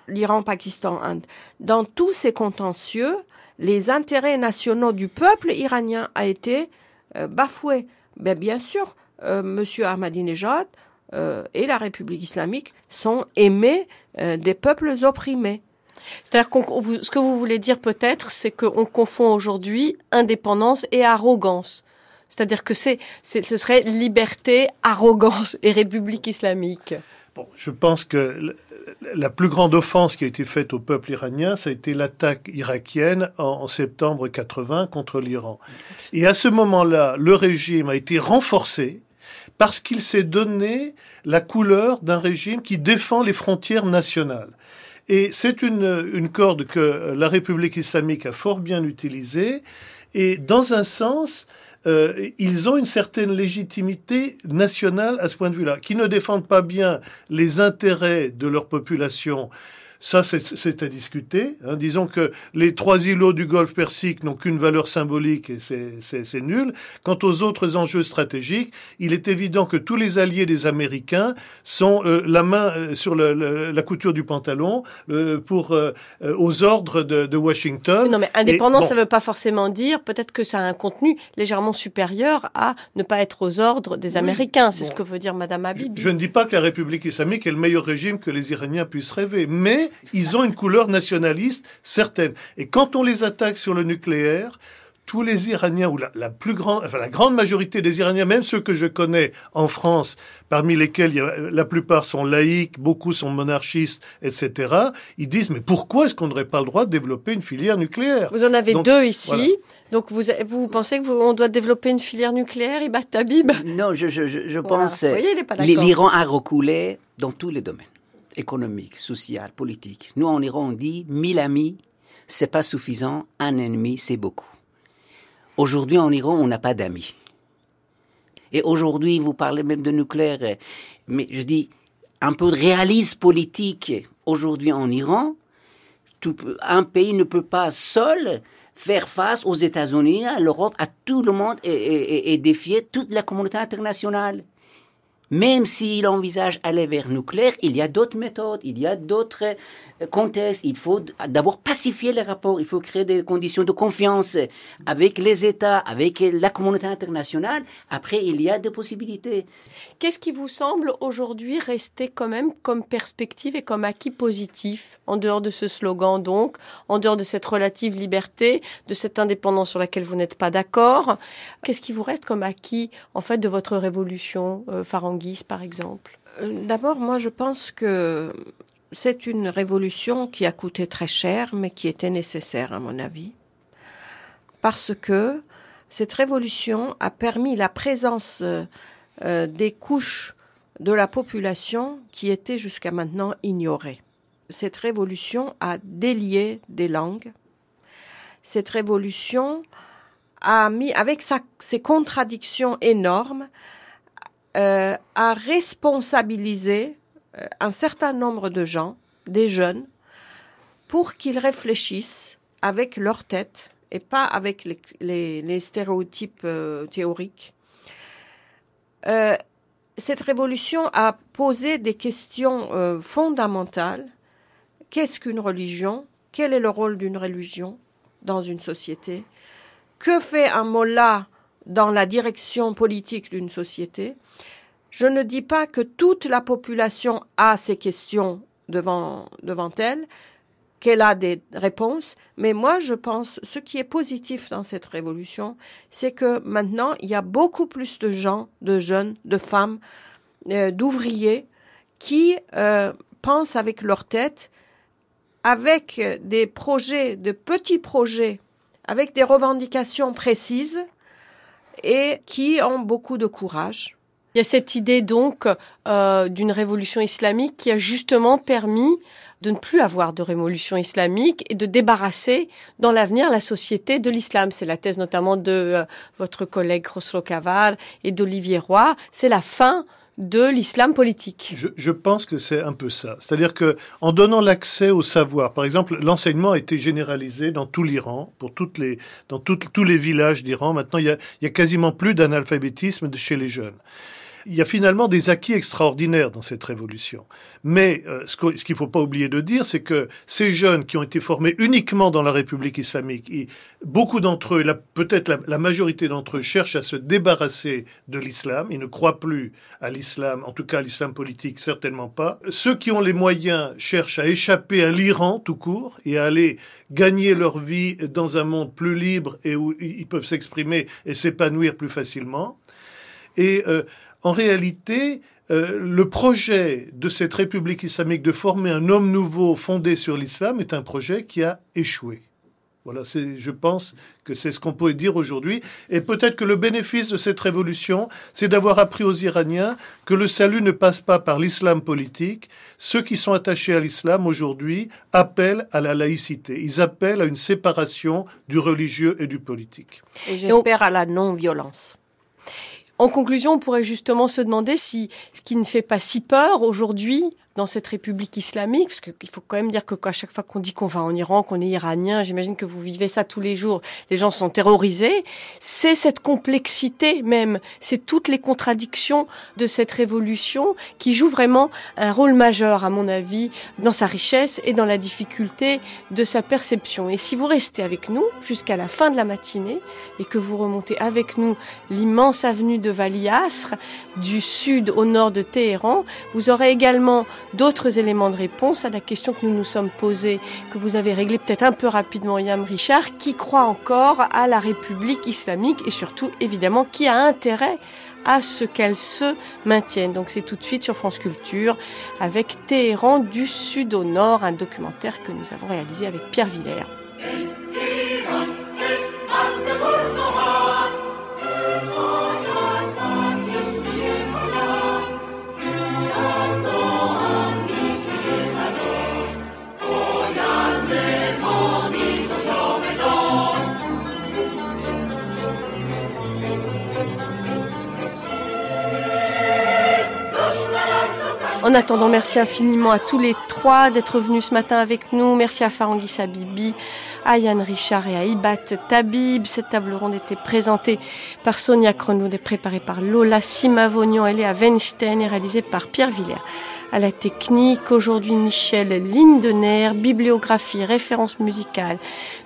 l'Iran-Pakistan-Inde, dans tous ces contentieux, les intérêts nationaux du peuple iranien a été bafoués ben, bien sûr, euh, M. Ahmadinejad euh, et la République islamique sont aimés euh, des peuples opprimés. C'est-à-dire que ce que vous voulez dire peut-être, c'est qu'on confond aujourd'hui indépendance et arrogance. C'est-à-dire que ce serait liberté, arrogance et République islamique. Bon, je pense que la plus grande offense qui a été faite au peuple iranien, ça a été l'attaque irakienne en, septembre 80 contre l'Iran. Et à ce moment-là, le régime a été renforcé parce qu'il s'est donné la couleur d'un régime qui défend les frontières nationales. Et c'est une, une corde que la République islamique a fort bien utilisée. Et dans un sens, euh, ils ont une certaine légitimité nationale à ce point de vue-là, qui ne défendent pas bien les intérêts de leur population ça, c'est à discuter. Hein. Disons que les trois îlots du Golfe Persique n'ont qu'une valeur symbolique et c'est nul. Quant aux autres enjeux stratégiques, il est évident que tous les alliés des Américains sont euh, la main euh, sur le, la couture du pantalon euh, pour aux ordres de, de Washington. Non, mais indépendance, ça ne veut pas forcément dire peut-être que ça a un contenu légèrement supérieur à ne pas être aux ordres des Américains. C'est ce que veut dire Madame Habib. Je, je ne dis pas que la République islamique est le meilleur régime que les Iraniens puissent rêver, mais ils ont une couleur nationaliste certaine. Et quand on les attaque sur le nucléaire, tous les Iraniens, ou la, plus grande, enfin la grande majorité des Iraniens, même ceux que je connais en France, parmi lesquels la plupart sont laïcs, beaucoup sont monarchistes, etc., ils disent mais pourquoi est-ce qu'on n'aurait pas le droit de développer une filière nucléaire? Vous en avez deux ici. Donc vous, vous pensez que on doit développer une filière nucléaire, Ibat Tabib? Non, je, je, je pense l'Iran a reculé dans tous les domaines économique, social, politique. Nous, en Iran, on dit mille amis, c'est pas suffisant, un ennemi, c'est beaucoup. Aujourd'hui, en Iran, on n'a pas d'amis. Et aujourd'hui, vous parlez même de nucléaire, mais je dis un peu de réalisme politique. Aujourd'hui, en Iran, un pays ne peut pas seul faire face aux États-Unis, à l'Europe, à tout le monde et, et défier toute la communauté internationale. Même s'il envisage aller vers nucléaire, il y a d'autres méthodes, il y a d'autres euh, contextes. Il faut d'abord pacifier les rapports, il faut créer des conditions de confiance avec les États, avec la communauté internationale. Après, il y a des possibilités. Qu'est-ce qui vous semble aujourd'hui rester quand même comme perspective et comme acquis positif, en dehors de ce slogan donc, en dehors de cette relative liberté, de cette indépendance sur laquelle vous n'êtes pas d'accord? Qu'est-ce qui vous reste comme acquis en fait de votre révolution, euh, par exemple? Euh, D'abord, moi, je pense que c'est une révolution qui a coûté très cher, mais qui était nécessaire, à mon avis, parce que cette révolution a permis la présence euh, euh, des couches de la population qui étaient jusqu'à maintenant ignorées. Cette révolution a délié des langues. Cette révolution a mis, avec ses contradictions énormes, euh, à responsabiliser euh, un certain nombre de gens, des jeunes, pour qu'ils réfléchissent avec leur tête et pas avec les, stéréotypes euh, théoriques. cette révolution a posé des questions fondamentales. Qu'est-ce qu'une religion? Quel est le rôle d'une religion dans une société? Que fait un mollah dans la direction politique d'une société. Je ne dis pas que toute la population a ces questions devant, devant elle, qu'elle a des réponses, mais moi je pense ce qui est positif dans cette révolution, c'est que maintenant il y a beaucoup plus de gens, de jeunes, de femmes d'ouvriers qui pensent avec leur tête, avec des projets, de petits projets, avec des revendications précises et qui ont beaucoup de courage. Il y a cette idée donc euh, d'une révolution islamique qui a justement permis de ne plus avoir de révolution islamique et de débarrasser dans l'avenir la société de l'islam. C'est la thèse notamment de euh, votre collègue Khosrow Kaval et d'Olivier Roy. C'est la fin de l'islam politique. Je, pense que c'est un peu ça. C'est-à-dire que en donnant l'accès au savoir, par exemple, l'enseignement a été généralisé dans tout l'Iran, pour toutes les, dans tous les villages d'Iran. Maintenant, il y a, il y a quasiment plus d'analphabétisme chez les jeunes il y a finalement des acquis extraordinaires dans cette révolution. Mais euh, ce qu'il ne faut pas oublier de dire, c'est que ces jeunes qui ont été formés uniquement dans la République islamique, beaucoup d'entre eux, peut-être la, la, majorité d'entre eux, cherchent à se débarrasser de l'islam. Ils ne croient plus à l'islam, en tout cas à l'islam politique, certainement pas. Ceux qui ont les moyens cherchent à échapper à l'Iran tout court et à aller gagner leur vie dans un monde plus libre et où ils peuvent s'exprimer et s'épanouir plus facilement. Et euh, en réalité, euh, le projet de cette République islamique de former un homme nouveau fondé sur l'islam est un projet qui a échoué. Voilà, je pense que c'est ce qu'on peut dire aujourd'hui. Et peut-être que le bénéfice de cette révolution, c'est d'avoir appris aux Iraniens que le salut ne passe pas par l'islam politique. Ceux qui sont attachés à l'islam aujourd'hui appellent à la laïcité. Ils appellent à une séparation du religieux et du politique. Et j'espère à la non-violence. En conclusion, on pourrait justement se demander si ce qui ne fait pas si peur aujourd'hui dans cette république islamique, parce qu'il faut quand même dire que à chaque fois qu'on dit qu'on va en Iran, qu'on est iranien, j'imagine que vous vivez ça tous les jours, les gens sont terrorisés, c'est cette complexité même, c'est toutes les contradictions de cette révolution qui joue vraiment un rôle majeur, à mon avis, dans sa richesse et dans la difficulté de sa perception. Et si vous restez avec nous jusqu'à la fin de la matinée et que vous remontez avec nous l'immense avenue de Valiasr, du sud au nord de Téhéran, vous aurez également d'autres éléments de réponse à la question que nous nous sommes posée, que vous avez réglé peut-être un peu rapidement, Yam Richard, qui croit encore à la République islamique et surtout, évidemment, qui a intérêt à ce qu'elle se maintienne. Donc c'est tout de suite sur France Culture avec Téhéran du sud au nord, un documentaire que nous avons réalisé avec Pierre Villers. En attendant, merci infiniment à tous les trois d'être venus ce matin avec nous. Merci à Farangui Sabibi, à Yann Richard et à Ibat Tabib. Cette table ronde était présentée par Sonia Cronoud et préparée par Lola Simavognon. Elle est à Weinstein et réalisée par Pierre Villers à la technique. Aujourd'hui, Michel Lindener, bibliographie, références musicales,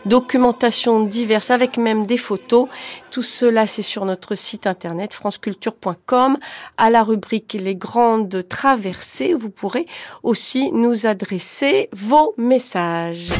documentation diverses avec même des photos. Tout cela, c'est sur notre site internet franceculture.com à la rubrique Les grandes traversées. Vous pourrez aussi nous adresser vos messages.